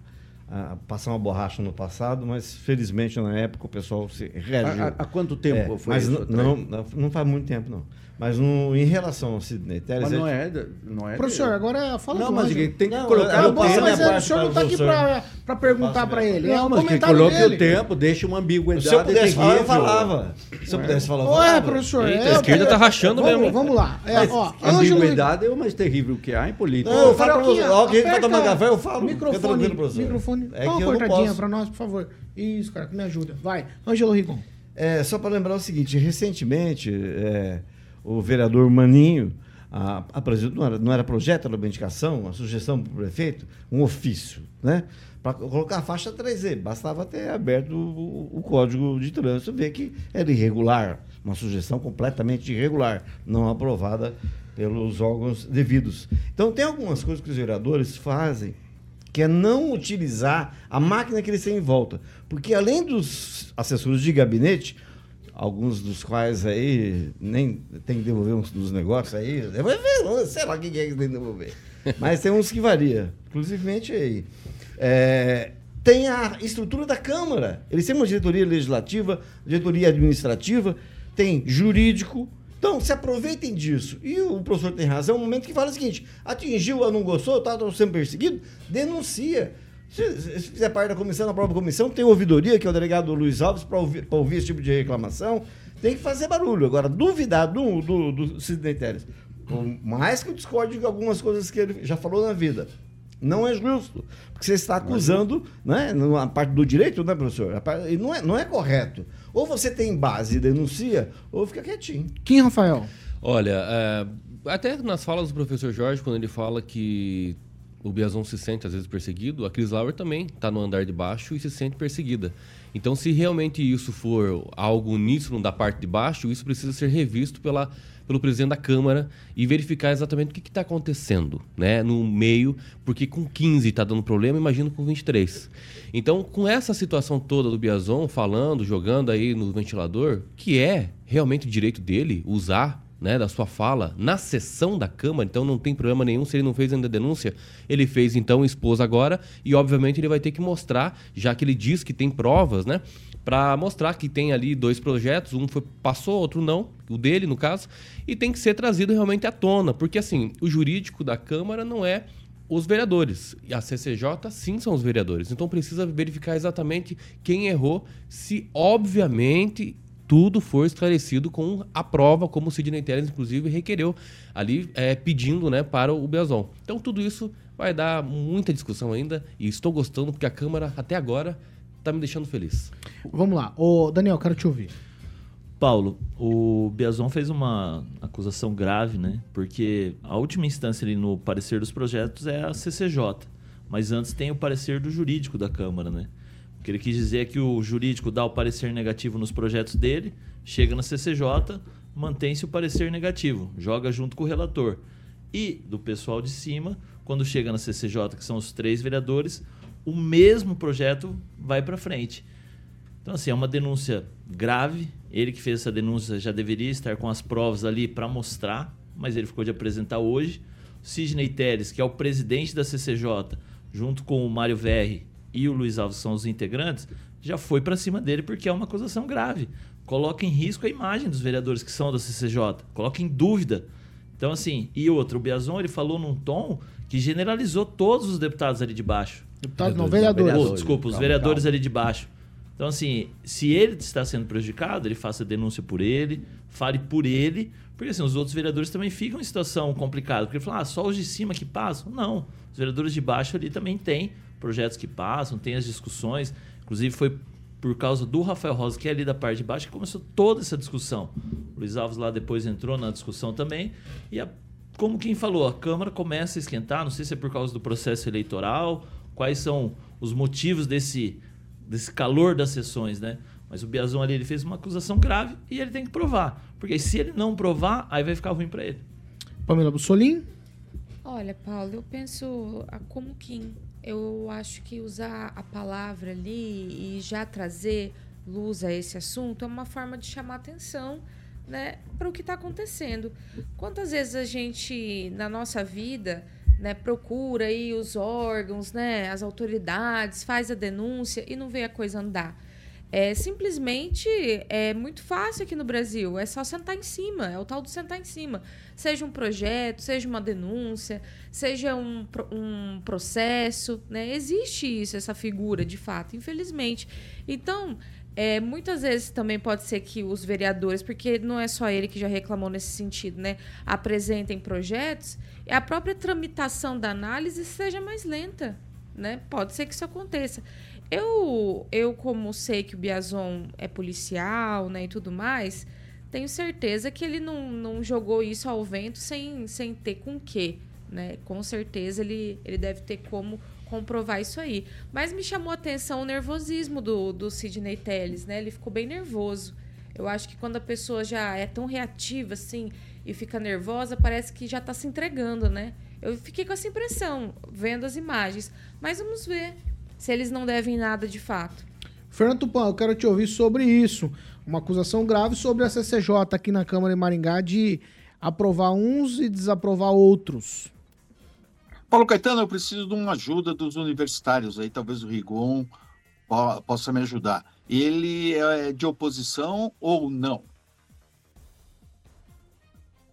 passar uma borracha no passado, mas felizmente na época o pessoal se reagiu. Há- quanto tempo foi mas isso, Não, não, não faz muito tempo, não. Mas no, em relação ao Sidney Teles... Mas não é, não é. Professor, de- agora fala Não, mas Ângelo. tem que Não, colocar o tempo. mas é, o senhor não para está aqui professor. para perguntar para ele. É Não, um mas que comentário coloque dele. o tempo, deixe uma ambiguidade. Se eu pudesse falar, eu terrível. falava. Se eu pudesse falar, eu Ué, falava. professor. Eita, é, a esquerda tá rachando vamos, mesmo. Vamos lá. É, ó, ambiguidade é o mais terrível que há em política. Não, eu falo pra você. Quem vai aperta tomar café, eu falo. Microfone, professor. microfone. É Dá uma eu não cortadinha para nós, por favor. Isso, cara, que me ajuda. Vai. Ângelo Rigon. É, só para lembrar o seguinte, recentemente é, o vereador Maninho a- não era, não era projeto, era uma indicação, uma sugestão para o prefeito, um ofício, né? Para colocar a faixa 3E. Bastava ter aberto o, o código de trânsito, ver que era irregular, uma sugestão completamente irregular, não aprovada pelos órgãos devidos. Então, tem algumas coisas que os vereadores fazem que é não utilizar a máquina que eles têm em volta. Porque além dos assessores de gabinete, alguns dos quais aí nem tem que devolver uns dos negócios aí, sei lá quem é que tem que devolver. Mas tem uns que varia. Inclusive aí. É, tem a estrutura da Câmara. Eles têm uma diretoria legislativa, diretoria administrativa, tem jurídico. Então, se aproveitem disso. E o professor tem razão, é um momento que fala o seguinte: atingiu não gostou, está sendo perseguido, denuncia. Se, se se fizer parte da comissão, na própria comissão, tem ouvidoria, que é o delegado Luiz Alves, para ouvir, pra ouvir esse tipo de reclamação. Tem que fazer barulho. Agora, duvidar do, do, do Sidney Telles, por mais que eu discorde de algumas coisas que ele já falou na vida, não é justo. Porque você está acusando, né, na parte do direito, né, professor? E não é, não é correto. Ou você tem base e denuncia, ou fica quietinho. Kim Rafael. Olha, é, até nas falas do professor Jorge, quando ele fala que o Biazon se sente às vezes perseguido, a Cris Lauer também está no andar de baixo e se sente perseguida. Então, se realmente isso for algo uníssono da parte de baixo, isso precisa ser revisto pela, pelo presidente da Câmara e verificar exatamente o que está acontecendo né, no meio, porque com 15 está dando problema, imagino com 23. Então, com essa situação toda do Biazon falando, jogando aí no ventilador, que é realmente o direito dele usar né, da sua fala na sessão da Câmara, então não tem problema nenhum se ele não fez ainda a denúncia. Ele fez então, expôs agora, e obviamente ele vai ter que mostrar, já que ele diz que tem provas, né? Para mostrar que tem ali dois projetos, um foi, passou, outro não, o dele no caso, e tem que ser trazido realmente à tona, porque assim, o jurídico da Câmara não é os vereadores. E a CCJ, sim, são os vereadores. Então precisa verificar exatamente quem errou, se obviamente tudo foi esclarecido com a prova, como o Sidney Telles, inclusive, requereu ali é, pedindo né, para o Biazon. Então tudo isso vai dar muita discussão ainda e estou gostando porque a Câmara, até agora, está me deixando feliz. Vamos lá. Ô, Daniel, quero te ouvir. Paulo, o Biazon fez uma acusação grave, né? Porque a última instância ali no parecer dos projetos é a CCJ, mas antes tem o parecer do jurídico da Câmara, né? O que ele quis dizer é que o jurídico dá o parecer negativo nos projetos dele, chega na CCJ, mantém-se o parecer negativo, joga junto com o relator. E do pessoal de cima, quando chega na CCJ, que são os três vereadores, o mesmo projeto vai para frente. Então, assim, é uma denúncia grave. Ele que fez essa denúncia já deveria estar com as provas ali para mostrar, mas ele ficou de apresentar hoje. Sidney Teres, que é o presidente da CCJ, junto com o Mário Verri e o Luiz Alves, são os integrantes, já foi para cima dele porque é uma acusação grave. Coloca em risco a imagem dos vereadores que são da CCJ. Coloca em dúvida. Então, assim, e outro, o Biazon ele falou num tom que generalizou todos os deputados ali de baixo. Deputados não, vereadores. Oh, desculpa, os vereadores ali de baixo. Então, assim, se ele está sendo prejudicado, ele faça denúncia por ele, fale por ele, porque assim, os outros vereadores também ficam em situação complicada. Porque ele fala, ah, só os de cima que passam? Não. Os vereadores de baixo ali também têm projetos que passam, tem as discussões. Inclusive, foi por causa do Rafael Rosa, que é ali da parte de baixo, que começou toda essa discussão. O Luiz Alves lá depois entrou na discussão também. E a, como quem falou, a Câmara começa a esquentar, não sei se é por causa do processo eleitoral, quais são os motivos desse, desse calor das sessões, né? Mas o Biazon ali ele fez uma acusação grave e ele tem que provar. Porque se ele não provar, aí vai ficar ruim para ele. Pamela Bussolim? Olha, Paulo, eu penso como Kim. Eu acho que usar a palavra ali e já trazer luz a esse assunto é uma forma de chamar atenção né, para o que está acontecendo. Quantas vezes a gente, na nossa vida, né, procura aí os órgãos, né, as autoridades, faz a denúncia e não vê a coisa andar? É simplesmente é muito fácil aqui no Brasil. É só sentar em cima. É o tal do sentar em cima. Seja um projeto, seja uma denúncia, seja um, um processo. Né? Existe isso, essa figura, de fato, infelizmente. Então, é, muitas vezes também pode ser que os vereadores, porque não é só ele que já reclamou nesse sentido, né? Apresentem projetos e a própria tramitação da análise seja mais lenta. Né? Pode ser que isso aconteça. Eu, eu como sei que o Biazon é policial, né, e tudo mais, tenho certeza que ele não, não jogou isso ao vento sem, sem ter com quê, né? Com certeza ele, ele deve ter como comprovar isso aí. Mas me chamou a atenção o nervosismo do, do Sidney Telles, né? Ele ficou bem nervoso. Eu acho que quando a pessoa já é tão reativa assim e fica nervosa, parece que já está se entregando, né? Eu fiquei com essa impressão vendo as imagens. Mas vamos ver se eles não devem nada de fato. Fernando Tupan, eu quero te ouvir sobre isso. Uma acusação grave sobre a CCJ aqui na Câmara de Maringá de aprovar uns e desaprovar outros. Paulo Caetano, eu preciso de uma ajuda dos universitários aí, talvez o Rigon possa me ajudar. Ele é de oposição ou não?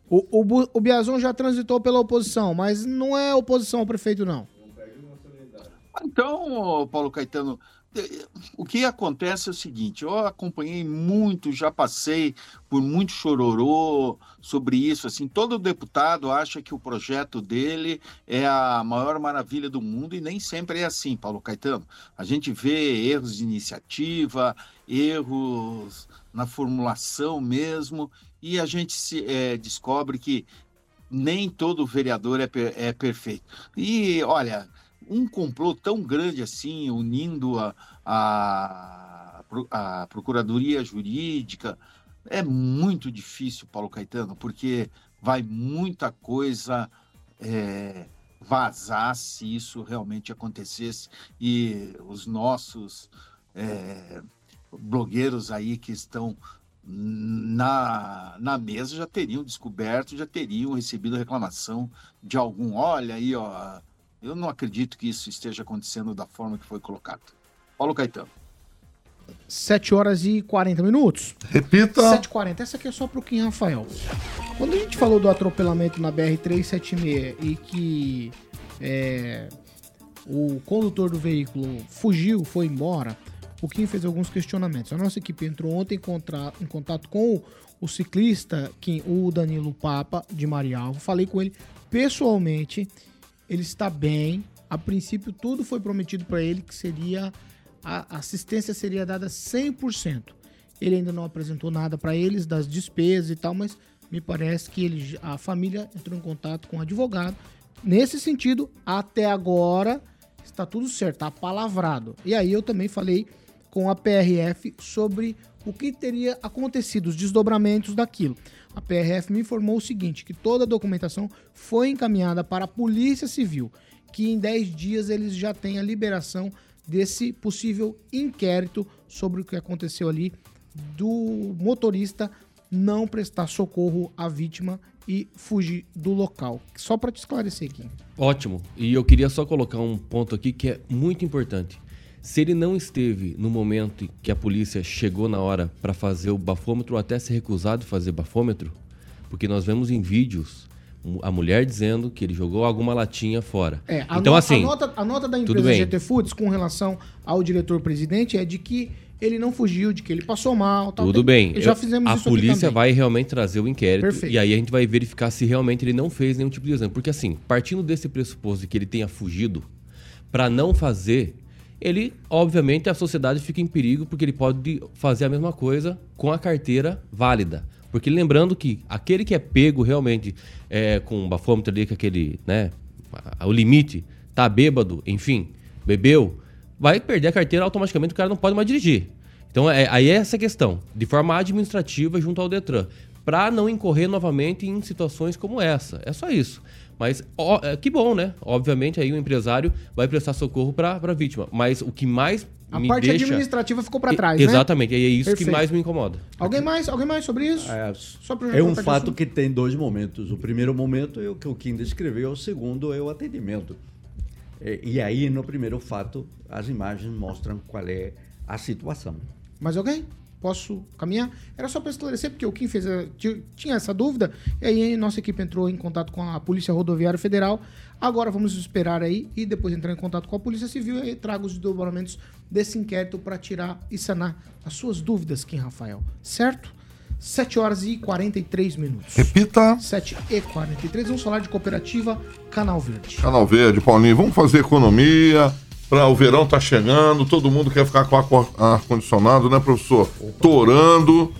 O, o, o Biazon já transitou pela oposição, mas não é oposição ao prefeito, não. Então, Paulo Caetano, o que acontece é o seguinte: eu acompanhei muito, já passei por muito chororô sobre isso. Assim, todo deputado acha que o projeto dele é a maior maravilha do mundo e nem sempre é assim, Paulo Caetano. A gente vê erros de iniciativa, erros na formulação mesmo, e a gente se, é, descobre que nem todo vereador é, é perfeito. E, olha, um complô tão grande assim, unindo a, a, a Procuradoria Jurídica, é muito difícil, Paulo Caetano, porque vai muita coisa é, vazar se isso realmente acontecesse e os nossos é, blogueiros aí que estão na, na mesa já teriam descoberto, já teriam recebido reclamação de algum. Olha aí, ó, eu não acredito que isso esteja acontecendo da forma que foi colocado. Paulo Caetano. 7 horas e 40 minutos. Repita. 7h40. Essa aqui é só pro Kim Rafael. Quando a gente falou do atropelamento na BR-376 e que é, o condutor do veículo fugiu, foi embora, o Kim fez alguns questionamentos. A nossa equipe entrou ontem em, contra- em contato com o, o ciclista, Kim, o Danilo Papa, de Marialvo. Falei com ele pessoalmente. Ele está bem. A princípio, tudo foi prometido para ele que seria a assistência seria dada 100%. Ele ainda não apresentou nada para eles das despesas e tal, mas me parece que ele, a família entrou em contato com o advogado. Nesse sentido, até agora está tudo certo, está palavrado. E aí eu também falei com a PRF sobre o que teria acontecido, os desdobramentos daquilo. A PRF me informou o seguinte, que toda a documentação foi encaminhada para a Polícia Civil, que em 10 dias eles já têm a liberação desse possível inquérito sobre o que aconteceu ali do motorista não prestar socorro à vítima e fugir do local. Só para te esclarecer aqui. Ótimo. E eu queria só colocar um ponto aqui que é muito importante. Se ele não esteve no momento em que a polícia chegou na hora para fazer o bafômetro ou até se recusado de fazer bafômetro, porque nós vemos em vídeos a mulher dizendo que ele jogou alguma latinha fora. É, a, então assim, a nota, a nota da empresa. GT Foods com relação ao diretor-presidente é de que ele não fugiu, de que ele passou mal. Tal. Tudo bem. Já fizemos a isso polícia vai realmente trazer o inquérito Perfeito. e aí a gente vai verificar se realmente ele não fez nenhum tipo de exame. Porque assim, partindo desse pressuposto de que ele tenha fugido para não fazer, ele, obviamente, a sociedade fica em perigo porque ele pode fazer a mesma coisa com a carteira válida. Porque lembrando que aquele que é pego realmente é, com um bafômetro ali, com aquele, né, o limite, tá bêbado, enfim, bebeu, vai perder a carteira automaticamente, o cara não pode mais dirigir. Então, é, aí é essa questão, de forma administrativa junto ao Detran, para não incorrer novamente em situações como essa. É só isso. Mas ó, é, que bom, né? Obviamente aí o empresário vai prestar socorro para a vítima. Mas o que mais A me parte deixa... administrativa ficou para E- trás, né? Exatamente, e é isso Perfeito. que mais me incomoda. Alguém mais? Alguém mais sobre isso? Só pra É um fato assunto. que tem dois momentos. O primeiro momento é o que o Kim descreveu, o segundo é o atendimento. É, E aí, no primeiro fato, as imagens mostram qual é a situação. Mais alguém? Posso caminhar? Era só para esclarecer, porque o Kim fez a- ti- tinha essa dúvida, e aí nossa equipe entrou em contato com a Polícia Rodoviária Federal. Agora vamos esperar aí e depois entrar em contato com a Polícia Civil e trago os desdobramentos desse inquérito para tirar e sanar as suas dúvidas, Kim Rafael. Certo? 7 horas e 43 minutos. Repita. 7 e 43. Vamos falar de cooperativa Canal Verde. Canal Verde, Paulinho, vamos fazer economia. Pra, o verão tá chegando, todo mundo quer ficar com ar- ar-condicionado, né, professor? Torando.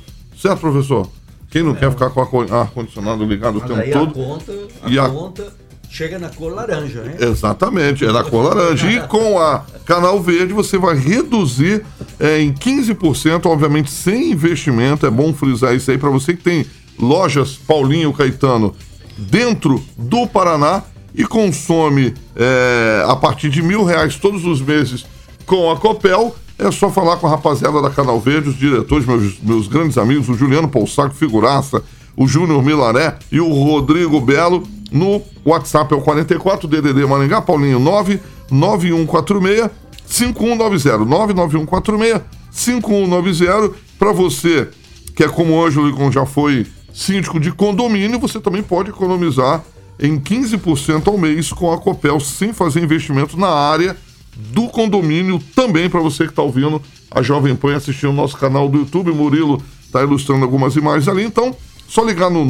Certo, professor? Quem não quer ficar com ar- ar-condicionado ligado o Mas tempo aí todo? a conta, a E a- conta chega na cor laranja, né? Exatamente, é da cor laranja. E com a Canal Verde você vai reduzir é, em 15%, obviamente sem investimento. É bom frisar isso aí para você que tem lojas Paulinho Caetano dentro do Paraná e consome é, a partir de mil reais todos os meses com a Copel. É só falar com a rapaziada da Canal Verde, os diretores, meus, meus grandes amigos, o Juliano Poussaco, figuraça, o Júnior Milaré e o Rodrigo Belo no WhatsApp é o 44 DDD Maringá, Paulinho 99146 5190 99146 5190 para você que é como o Ângelo Lincoln já foi síndico de condomínio, você também pode economizar em 15% ao mês com a Copel sem fazer investimento na área do condomínio também para você que está ouvindo a Jovem Pan assistindo o nosso canal do YouTube. Murilo está ilustrando algumas imagens ali, então só ligar no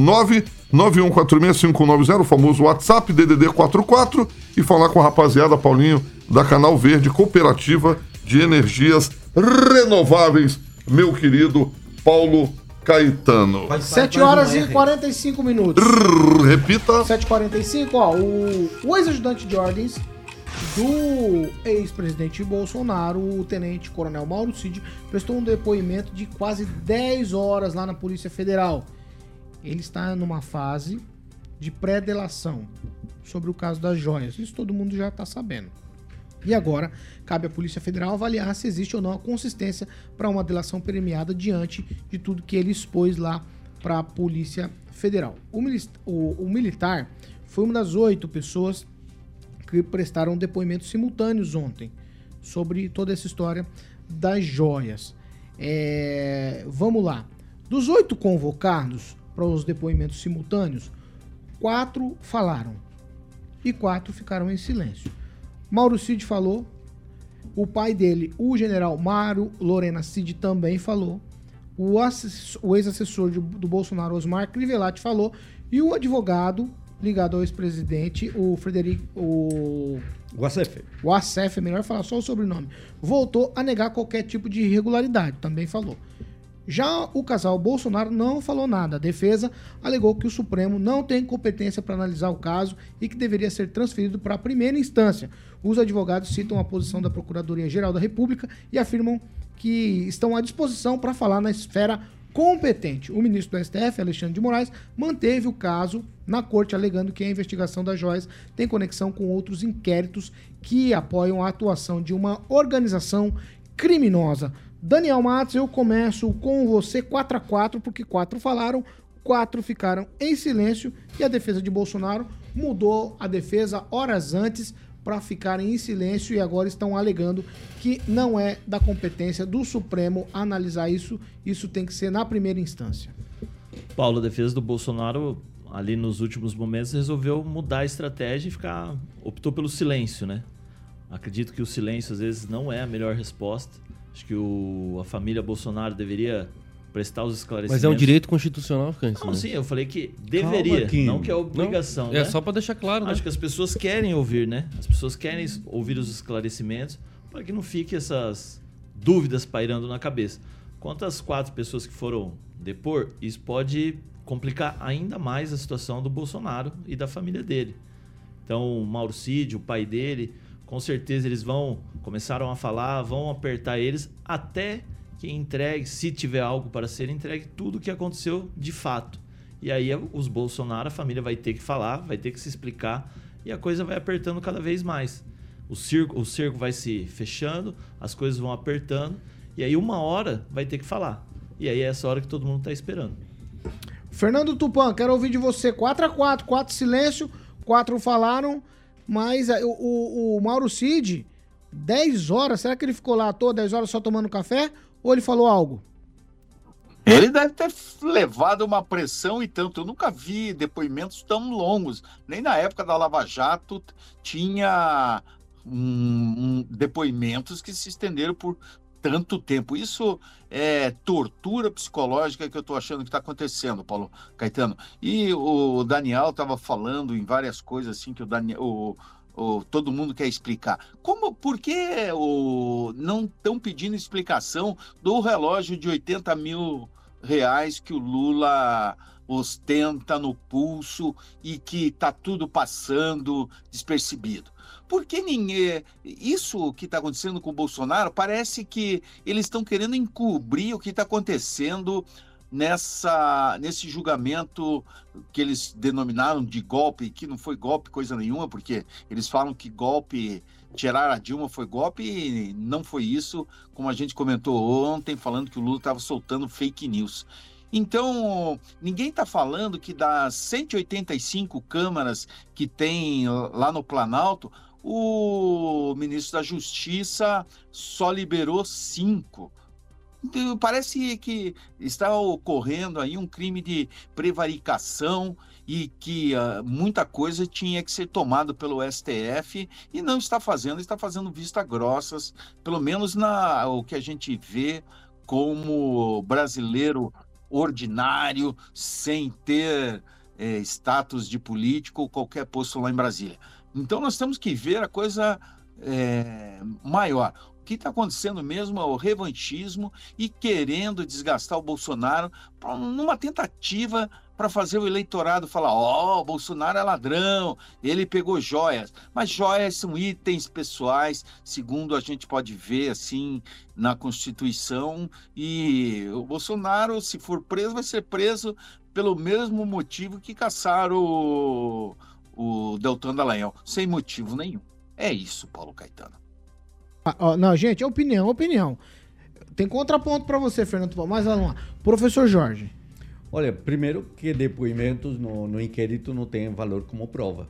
991465190, o famoso WhatsApp DDD 44 e falar com a rapaziada Paulinho da Canal Verde Cooperativa de Energias Renováveis, meu querido Paulo Caetano. 7 horas e 45 minutos. Repita. 7h45, ó, o, o ex-ajudante de ordens do ex-presidente Bolsonaro, o tenente coronel Mauro Cid, prestou um depoimento de quase 10 horas lá na Polícia Federal. Ele está numa fase de pré-delação sobre o caso das joias. Isso todo mundo já está sabendo. E agora, cabe à Polícia Federal avaliar se existe ou não a consistência para uma delação premiada diante de tudo que ele expôs lá para a Polícia Federal. O, o- o militar foi uma das oito pessoas que prestaram depoimentos simultâneos ontem sobre toda essa história das joias. É, vamos lá. Dos oito convocados para os depoimentos simultâneos, quatro falaram e quatro ficaram em silêncio. Mauro Cid falou, o pai dele, o general Mário Lorena Cid, também falou, o, o ex-assessor do Bolsonaro, Osmar Crivellati, falou, e o advogado ligado ao ex-presidente, o Frederico. O, o ACF. O ACF, é melhor falar só o sobrenome. Voltou a negar qualquer tipo de irregularidade, também falou. Já o casal Bolsonaro não falou nada. A defesa alegou que o Supremo não tem competência para analisar o caso e que deveria ser transferido para a primeira instância. Os advogados citam a posição da Procuradoria-Geral da República e afirmam que estão à disposição para falar na esfera competente. O ministro do STF, Alexandre de Moraes, manteve o caso na corte, alegando que a investigação das joias tem conexão com outros inquéritos que apoiam a atuação de uma organização criminosa. Daniel Matos, eu começo com você 4 a 4 porque quatro falaram, quatro ficaram em silêncio e a defesa de Bolsonaro mudou a defesa horas antes para ficarem em silêncio e agora estão alegando que não é da competência do Supremo analisar isso, isso tem que ser na primeira instância. Paulo, a defesa do Bolsonaro, ali nos últimos momentos, resolveu mudar a estratégia e ficar. optou pelo silêncio, né? Acredito que o silêncio, às vezes, não é a melhor resposta. Acho que o, a família Bolsonaro deveria prestar os esclarecimentos. Mas é um direito constitucional, Cândido. Não, né? sim, eu falei que deveria, Kim. não que é obrigação. Não, é né? só pra deixar claro, né? Acho que as pessoas querem ouvir, né? As pessoas querem ouvir os esclarecimentos para que não fique essas dúvidas pairando na cabeça. Quanto às quatro pessoas que foram depor, isso pode complicar ainda mais a situação do Bolsonaro e da família dele. Então, o Mauro Cid, o pai dele, com certeza eles vão começaram a falar, vão apertar eles até que entregue, se tiver algo para ser entregue, tudo o que aconteceu de fato. E aí os Bolsonaro, a família vai ter que falar, vai ter que se explicar e a coisa vai apertando cada vez mais. O circo, o cerco vai se fechando, as coisas vão apertando e aí uma hora vai ter que falar. E aí é essa hora que todo mundo está esperando. Fernando Tupan, quero ouvir de você 4 a 4 4 silêncio, 4 falaram, mas é, o, o, o Mauro Cid, 10 horas, será que ele ficou lá à toa 10 horas só tomando café? Ou ele falou algo? Ele deve ter levado uma pressão e tanto. Eu nunca vi depoimentos tão longos. Nem na época da Lava Jato tinha hum, hum, depoimentos que se estenderam por tanto tempo. Isso é tortura psicológica que eu estou achando que está acontecendo, Paulo Caetano. E o Daniel estava falando em várias coisas assim que o Daniel. O, o- todo mundo quer explicar. Como, por que o, não estão pedindo explicação do relógio de 80 mil reais que o Lula ostenta no pulso e que está tudo passando despercebido? Porque ninguém. Isso que está acontecendo com o Bolsonaro parece que eles estão querendo encobrir o que está acontecendo nessa nesse julgamento que eles denominaram de golpe, que não foi golpe coisa nenhuma, porque eles falam que golpe tirar a Dilma foi golpe e não foi isso, como a gente comentou ontem, falando que o Lula estava soltando fake news. Então, ninguém está falando que das 185 câmaras que tem lá no Planalto, o ministro da Justiça só liberou cinco. Então, parece que está ocorrendo aí um crime de prevaricação e que ah, muita coisa tinha que ser tomado pelo STF e não está fazendo, está fazendo vista grossas, pelo menos na o que a gente vê como brasileiro ordinário, sem ter eh, status de político ou qualquer posto lá em Brasília. Então nós temos que ver a coisa eh, maior. O que está acontecendo mesmo é o revanchismo e querendo desgastar o Bolsonaro numa tentativa para fazer o eleitorado falar: ó, o Bolsonaro é ladrão, ele pegou joias. Mas joias são itens pessoais, segundo a gente pode ver assim na Constituição. E o Bolsonaro, se for preso, vai ser preso pelo mesmo motivo que caçaram o, o Deltan Dallagnol, sem motivo nenhum. É isso, Paulo Caetano. Ah, ó, não, gente, é opinião, opinião. Tem contraponto pra você, Fernando Tupan, mas vamos lá. Professor Jorge. Olha, primeiro que depoimentos no, no inquérito não têm valor como prova.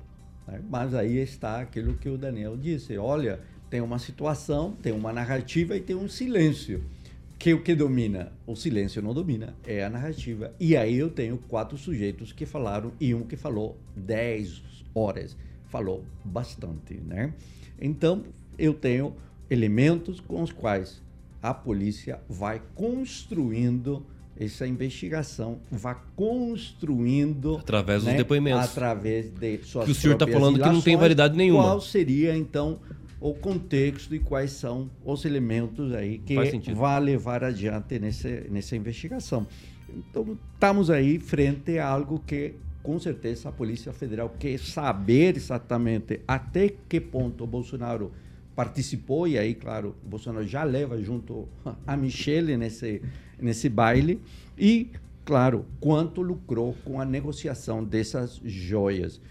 né? Mas aí está aquilo que o Daniel disse. Olha, tem uma situação, tem uma narrativa e tem um silêncio. Que o que domina? O silêncio não domina, é a narrativa. E aí eu tenho quatro sujeitos que falaram e um que falou 10 horas. Falou bastante, né? Então, eu tenho elementos com os quais a polícia vai construindo essa investigação, vai construindo Através dos né, depoimentos. através de suas Que o senhor tá próprias falando que não tem validade nenhuma. Qual seria então o contexto e quais são os elementos aí que vai levar adiante nesse, nessa investigação? Então, estamos aí frente a algo que com certeza a Polícia Federal quer saber exatamente até que ponto o Bolsonaro participou, e aí, claro, o Bolsonaro já leva junto a Michele nesse, nesse baile, e, claro, quanto lucrou com a negociação dessas joias.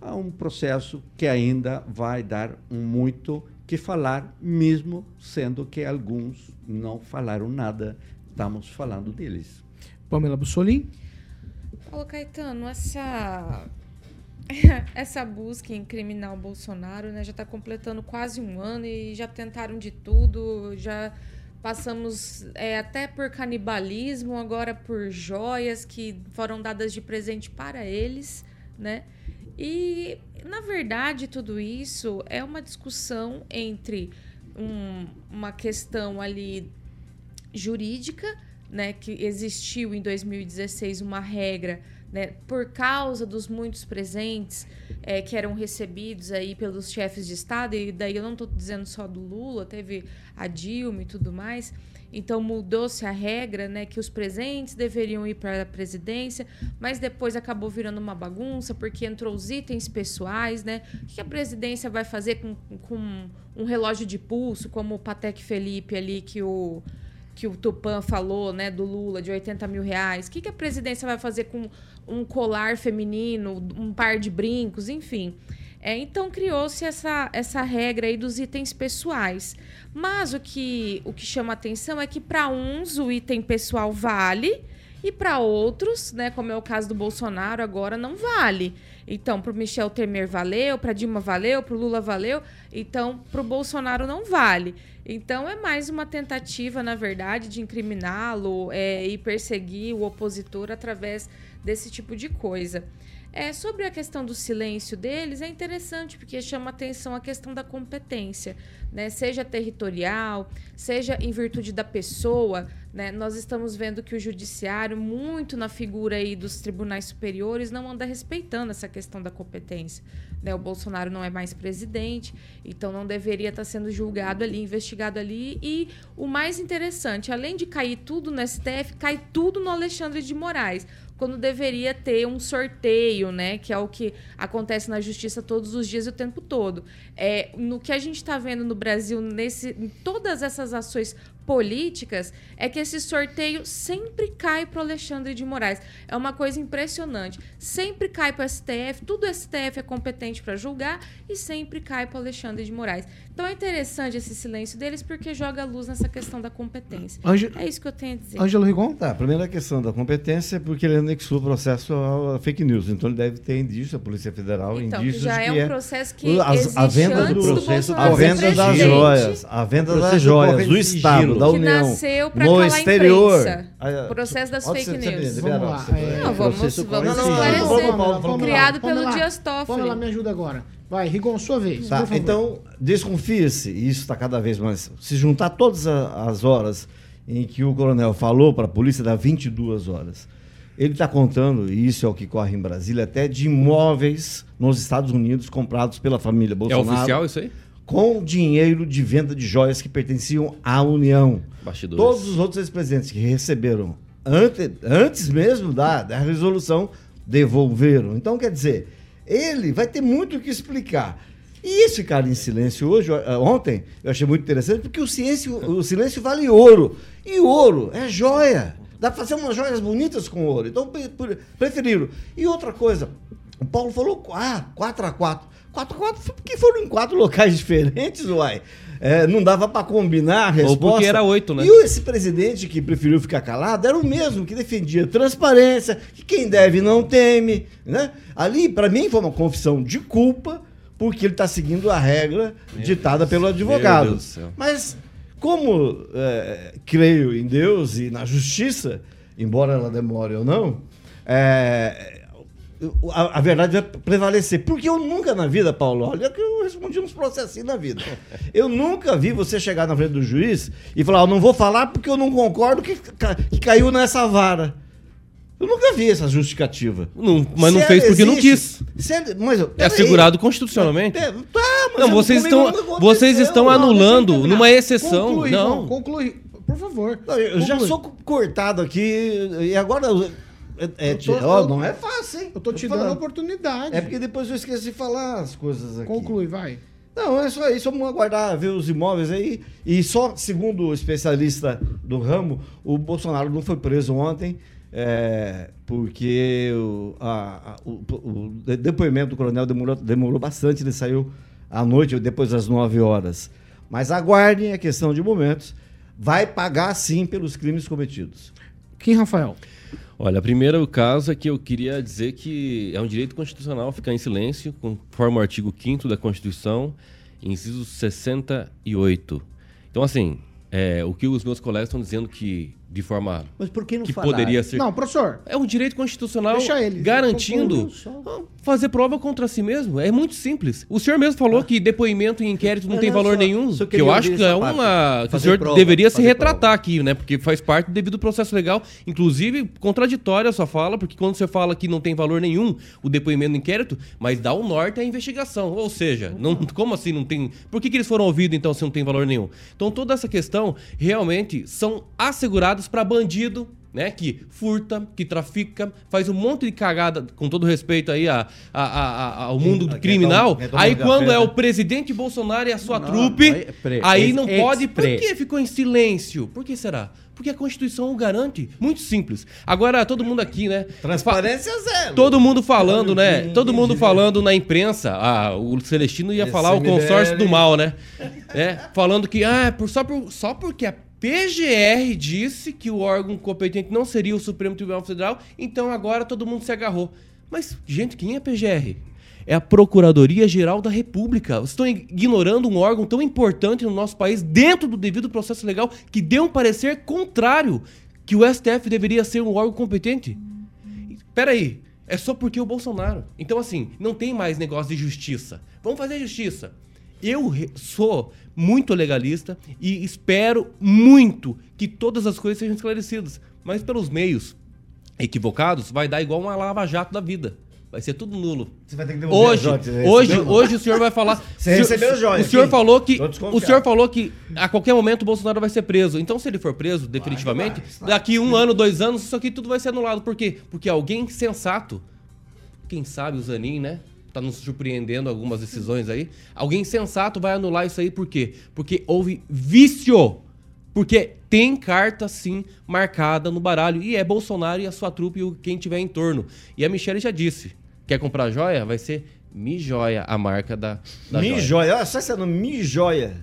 Há um processo que ainda vai dar muito que falar, mesmo sendo que alguns não falaram nada, estamos falando deles. Pamela Bussolini. Paulo Caetano, essa essa busca em incriminar o Bolsonaro, né, já está completando quase um ano e já tentaram de tudo, já passamos é, até por canibalismo, agora por joias que foram dadas de presente para eles, né? E na verdade tudo isso é uma discussão entre um- uma questão ali jurídica, né, que existiu em 2016 uma regra, né, por causa dos muitos presentes eh, que eram recebidos aí pelos chefes de Estado, e daí eu não estou dizendo só do Lula, teve a Dilma e tudo mais. Então mudou-se a regra, né, que os presentes deveriam ir para a presidência, mas depois acabou virando uma bagunça porque entrou os itens pessoais, né? O que a presidência vai fazer com, com um relógio de pulso, como o Patek Felipe ali que o que o Tupan falou, né, do Lula, de 80 mil reais. O que, que a presidência vai fazer com um colar feminino, um par de brincos, enfim. É, então criou-se essa, essa regra aí dos itens pessoais. Mas o que, o que chama atenção é que para uns o item pessoal vale e para outros, né, como é o caso do Bolsonaro agora, não vale. Então, para o Michel Temer valeu, para Dilma valeu, para o Lula valeu, então para o Bolsonaro não vale. Então é mais uma tentativa, na verdade, de incriminá-lo é, e perseguir o opositor através desse tipo de coisa. É, sobre a questão do silêncio deles, é interessante, porque chama atenção a questão da competência, né? seja territorial, seja em virtude da pessoa. Né? Nós estamos vendo que o judiciário, muito na figura aí dos tribunais superiores, não anda respeitando essa questão da competência. Né? O Bolsonaro não é mais presidente, então não deveria estar sendo julgado ali, investigado ali. E o mais interessante, além de cair tudo no STF, cai tudo no Alexandre de Moraes quando deveria ter um sorteio, né? Que é o que acontece na justiça todos os dias e o tempo todo. É, no que a gente está vendo no Brasil, nesse, em todas essas ações políticas, é que esse sorteio sempre cai para o Alexandre de Moraes. É uma coisa impressionante. Sempre cai para o STF, tudo STF é competente para julgar e sempre cai para o Alexandre de Moraes. Então é interessante esse silêncio deles porque joga luz nessa questão da competência. Ange- É isso que eu tenho a dizer. Ângelo Rigon? Tá, a primeira questão da competência é porque ele anexou o processo à fake news. Então ele deve ter indício, a Polícia Federal, Então, indícios que já de é um processo que As- a venda antes do do processo, Bolsonaro a venda ser das joias, a venda O das joias do Estado, da Que União, nasceu pra no a exterior. imprensa. Ah, Processo das fake news. Vamos lá, é, Não, vamos, vamos esclarecer. Vamos lá, vamos lá. Criado pelo Dias Toffoli. Pamela, me ajuda agora. Vai, Rigon, sua vez. Tá, então, desconfie-se, e isso está cada vez mais. Se juntar todas as horas em que o coronel falou para a polícia, dá 22 horas. Ele está contando, e isso é o que corre em Brasília, até de imóveis nos Estados Unidos comprados pela família É Bolsonaro. oficial isso aí? com dinheiro de venda de joias que pertenciam à União. Bastidores. Todos os outros ex-presidentes que receberam ante- antes mesmo da, da resolução devolveram. Então, quer dizer, ele vai ter muito o que explicar. E esse cara em silêncio hoje, ó, ontem, eu achei muito interessante, porque o silêncio, o silêncio vale ouro. E ouro é joia. Dá pra fazer umas joias bonitas com ouro. Então, pre- pre- preferiram. E outra coisa, o Paulo falou, ah, 4x4. 4x4 porque foram em quatro locais diferentes, uai. É, não dava pra combinar a resposta. porque era oito, né? E o- esse presidente que preferiu ficar calado era o mesmo que defendia transparência, que quem deve não teme, né? Ali, para mim, foi uma confissão de culpa, porque ele está seguindo a regra ditada pelo advogado. Meu Deus do céu. Mas, como é, creio em Deus e na justiça, embora ela demore ou não, é, a, a verdade vai prevalecer. Porque eu nunca na vida, Paulo, olha que eu respondi uns processinhos na vida. Eu nunca vi você chegar na frente do juiz e falar, eu não vou falar porque eu não concordo que, que caiu nessa vara. Eu nunca vi essa justificativa. Não, mas não Se fez ela porque não existe- quis. se ela- mas, É assegurado constitucionalmente. É, tá, mas Não, vocês estão, vocês estão Não, anulando terminar. numa exceção. Conclui, não. Conclui. Por favor. Não, eu já Conclui. sou cortado aqui e agora. É, é, tô- ó, eu- não é fácil, hein? Eu tô te falando. dando oportunidade. É porque depois eu esqueci de falar as coisas aqui. Conclui, vai. Não, é só isso. Vamos aguardar ver os imóveis aí. E só, segundo o especialista do ramo, o Bolsonaro não foi preso ontem, é, porque o, a- a- o- o de- depoimento do coronel demorou, demorou bastante, ele saiu à noite, depois das 9 horas. Mas aguardem, é questão de momentos. Vai pagar sim pelos crimes cometidos. Quem, Rafael? Olha, primeiro o caso é que eu queria dizer que é um direito constitucional ficar em silêncio, conforme o artigo 5 da Constituição, inciso 68. Então, assim, é, o que os meus colegas estão dizendo que, de forma Mas por que não que poderia ser... Não, professor. É um direito constitucional Deixa ele. garantindo fazer prova contra si mesmo. É muito simples. O senhor mesmo falou que depoimento em inquérito não tem não, só- valor nenhum. só Que eu acho que é uma. Que o senhor prova, deveria se retratar aqui, né? Porque faz parte do devido processo legal. Inclusive, contraditória a sua fala, porque quando você fala que não tem valor nenhum o depoimento no inquérito, mas dá o norte à investigação. Ou seja, não, como assim não tem. Por que, que eles foram ouvidos então se não tem valor nenhum? Então toda essa questão realmente são assegurados para bandido né, que furta, que trafica, faz um monte de cagada, com todo respeito aí a, a- a- a- ao mundo Quer criminal. aí quando é o presidente Bolsonaro e a sua Não, trupe, não, é pre- aí ex- não pode. Por que ficou em silêncio? Por que será? Porque a Constituição o garante. Muito simples. Agora, todo mundo aqui, né? Transparência zero. Todo mundo falando, né? quem- Todo mundo falando na imprensa. Ah, o Celestino ia Esse falar o MBL. consórcio do mal, né? É, falando que ah, por, só, por, só porque a PGR disse que o órgão competente não seria o Supremo Tribunal Federal, então agora todo mundo se agarrou. Mas, gente, quem é PGR? É a Procuradoria-Geral da República. Vocês estão ignorando um órgão tão importante no nosso país, dentro do devido processo legal, que deu um parecer contrário que o STF deveria ser um órgão competente. Peraí, é só porque o Bolsonaro. Então, assim, não tem mais negócio de justiça. Vamos fazer justiça. Eu sou muito legalista e espero muito que todas as coisas sejam esclarecidas. Mas pelos meios equivocados, vai dar igual uma lava-jato da vida. Vai ser tudo nulo. Você vai ter que devolver Hoje, as joias, você hoje, hoje o senhor vai falar. Você recebeu as joias O senhor falou que o senhor falou que a qualquer momento o Bolsonaro vai ser preso. Então, se ele for preso definitivamente, daqui um ano, dois anos, isso aqui tudo vai ser anulado. Por quê? Porque alguém sensato, quem sabe o Zanin, né? Tá nos surpreendendo algumas decisões aí. Alguém sensato vai anular isso aí, por quê? Porque houve vício. Porque tem carta, sim, marcada no baralho. E é Bolsonaro e a sua trupe e o- quem tiver em torno. E a Michelle já disse: quer comprar joia? Vai ser Mi Joia, a marca da, da Mi joia. Joia. Olha só esse nome, Mi Joia.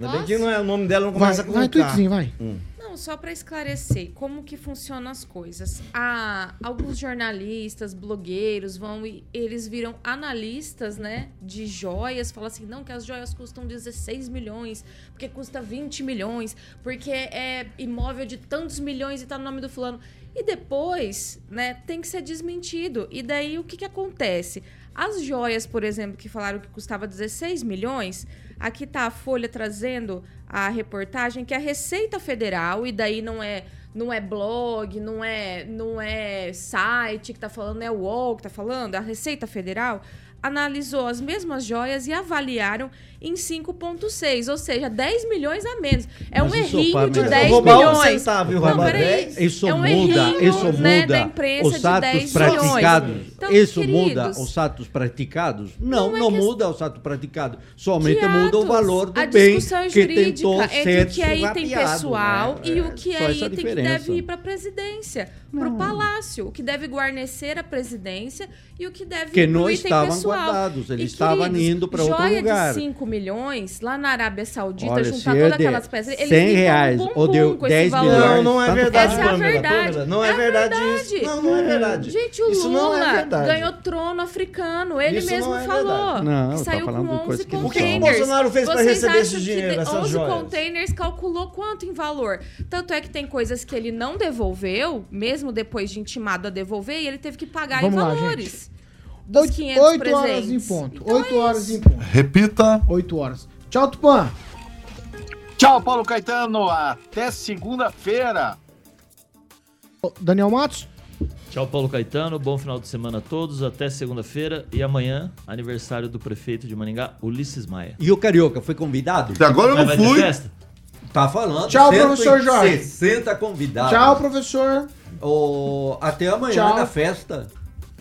Ainda bem que não é o nome dela, não Vai, começa com vai, um K. tweetzinho, vai. Hum. Não, só para esclarecer como que funcionam as coisas. Há alguns jornalistas, blogueiros vão e eles viram analistas, né, de joias, falam assim, não que as joias custam 16 milhões, porque custa 20 milhões, porque é imóvel de tantos milhões e tá no nome do fulano. E depois, né, tem que ser desmentido. E daí o que que acontece? As joias, por exemplo, que falaram que custava 16 milhões, aqui tá a Folha trazendo a reportagem que a Receita Federal, e daí não é não é blog, não é não é site que tá falando, é o UOL que tá falando, a Receita Federal analisou as mesmas joias e avaliaram em 5,6, ou seja, 10 milhões a menos. É um Mas isso, errinho de mas 10 roubar um milhões. centavo e Não, roubar peraí. 10? Isso é um muda, errinho, isso né, muda da imprensa os de atos 10 praticados. milhões. Então, isso queridos, muda os atos praticados? Não, Não é não, que- muda os atos praticados. Somente Que muda o valor do a bem discussão que jurídica tentou entre ser o que é item pessoal né? e o que é essa item que diferença. deve ir para a presidência, para o palácio, o que deve guarnecer a presidência e o que deve Que ir pro não item estavam pessoal. guardados, eles E, estavam queridos, indo para outro joia lugar. de 5 milhões lá na Arábia Saudita, Olha, juntar todas aquelas peças, eles 100 limpam reais ou bumbum deu com esse 10 valor. milhões, Não, não é tanto verdade, Essa é a verdade. Não é, verdade, isso. Não, não é verdade. Gente, o Isso não Lula é verdade. ganhou trono africano. Ele Isso mesmo não é falou. verdade. Não, que tá saiu falando com de coisa 11 que não- containers. O que o Bolsonaro fez Vocês receber esse acham que dinheiro, de- essas 11 joias? containers calculou quanto em valor? Tanto é que tem coisas que ele não devolveu, mesmo depois de intimado a devolver, e ele teve que pagar Vamos em lá, valores. Dos 8, 500 horas em ponto. Então 8 é horas em ponto. Repita. 8 horas. Tchau, Tupã. Tchau, Paulo Caetano. Até segunda-feira. Daniel Matos. Tchau, Paulo Caetano. Bom final de semana a todos. Até segunda-feira. E amanhã, aniversário do prefeito de Maringá, Ulisses Maia. E o Carioca foi convidado? Até agora eu não fui. Tá falando. Tchau, professor Jorge. 60 convidados. Tchau, professor. Ô, até amanhã Tchau. na festa.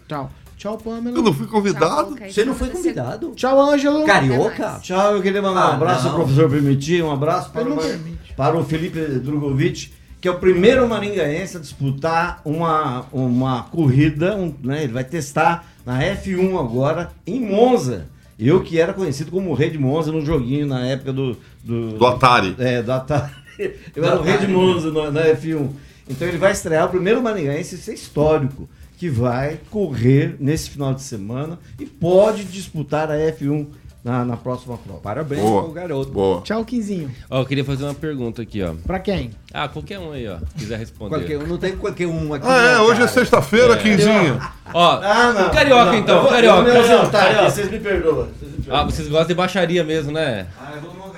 Tchau. Tchau, Pamela. Eu não fui convidado. Você não foi convidado? Tchau, Ângelo. Carioca? Tchau, eu queria mandar Ah, um abraço não. ao professor Permitir, um abraço para, permite. para o Felipe Drogovic, que é o primeiro maringaense a disputar uma, uma corrida, um, né, ele vai testar na F1 agora, em Monza. Eu que era conhecido como o rei de Monza no joguinho na época do... Do, Do Atari. É, do Atari. Eu era o rei de Monza no- na F1. Então ele vai estrear o primeiro maringaense, isso é histórico, que vai correr nesse final de semana e pode disputar a F1 na, na próxima prova. Parabéns Boa. pro garoto. Boa. Tchau, Quinzinho. Ó, eu queria fazer uma pergunta aqui, ó. Pra quem? Ah, qualquer um aí, ó. Quiser responder. Qualquer um, não tem qualquer um aqui. Ah, é, não, hoje é cara. sexta-feira, Quinzinho. Ó, Ah, o carioca então, Eu vou- carioca. eu vou me carioca, aqui, carioca. Vocês me perdoam. vocês me perdoam. Ah, vocês gostam de baixaria mesmo, né?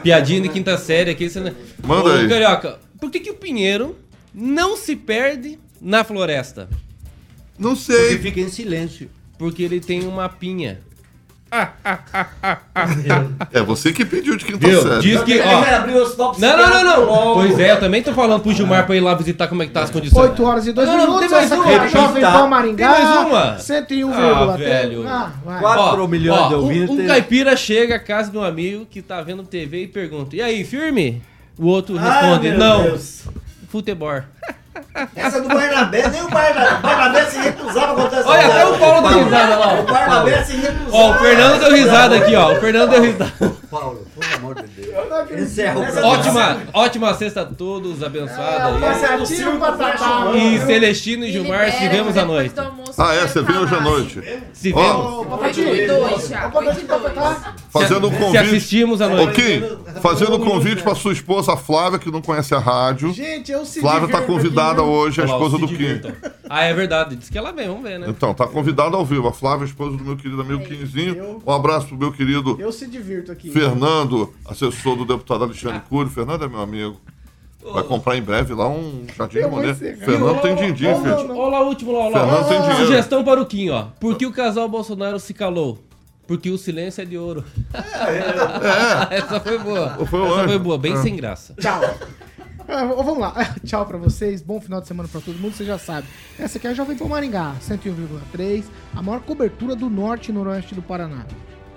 Piadinha de quinta série aqui. Você... não- Manda Ô, aí. Carioca, por que, que o Pinheiro não se perde na floresta? Não Porque sei. fica em silêncio. Porque ele tem uma pinha. É você que pediu de quinta Viu? série. Diz que, ó. Não, não, não, não. Pois é, eu também tô falando pro Gilmar pra ir lá visitar como é que tá as condições. 8 horas e 2 Não, não, não, minutos. tem mais essa uma. é Jovem. Pan Maringá. Tem mais uma? 101,3. Ah, velho. Ah, vai. Quatro milhões de um- ouvintes. Um, caipira chega à casa de um amigo que tá vendo TV e pergunta: E aí, firme? O outro responde: Ah, meu Não, Deus. futebol. Essa do Barnabé, nem o Barnabé, Barnabé se recusava contra essa Olha, até o Paulo deu risada lá. O. Barnabé se recusava. Ó, o Fernando deu risada aqui, ó. O Fernando deu risada. Paulo, por amor de Deus. Encerra o Essa programa. Ótima, ótima sexta a todos, abençoada é. E Celestino e Gilmar se vemos à noite. Ah, é, você veio hoje à noite. Se vemos. Fazendo um Se convite. assistimos à noite. Kim, fazendo um convite pra sua esposa Flávia, que não conhece a rádio. Gente, eu se Flávia tá divirto convidada viu? hoje, a esposa do Kim. divirtam. Ah, é verdade. Diz que ela vem, vamos ver, né? Então, tá convidada ao vivo. A Flávia, esposa do meu querido amigo Quinzinho. Um abraço pro meu querido Eu se divirto aqui. Fernando, assessor do deputado Alexandre Cury. Fernando é meu amigo. Vai comprar em breve lá um jardim de mulher. Fernando tem din-din, filho. não. Olha lá o último, lá, olha lá. Fernando tem dinheiro. Sugestão para o Kim, ó. Por que o casal Bolsonaro se calou? Porque o silêncio é de ouro. É, Essa foi boa. Foi Essa anjo. foi boa, bem É. sem graça. Tchau. Ah, vamos lá. Tchau pra vocês. Bom final de semana pra todo mundo. Você já sabe. Essa aqui é a Jovem Pan Maringá, 101,3. A maior cobertura do norte e noroeste do Paraná.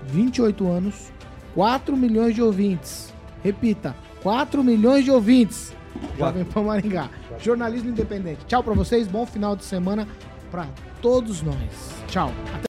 28 anos, 4 milhões de ouvintes. Repita, 4 milhões de ouvintes. Jovem Pan Maringá. Jornalismo independente. Tchau pra vocês. Bom final de semana pra todos nós. Tchau. Até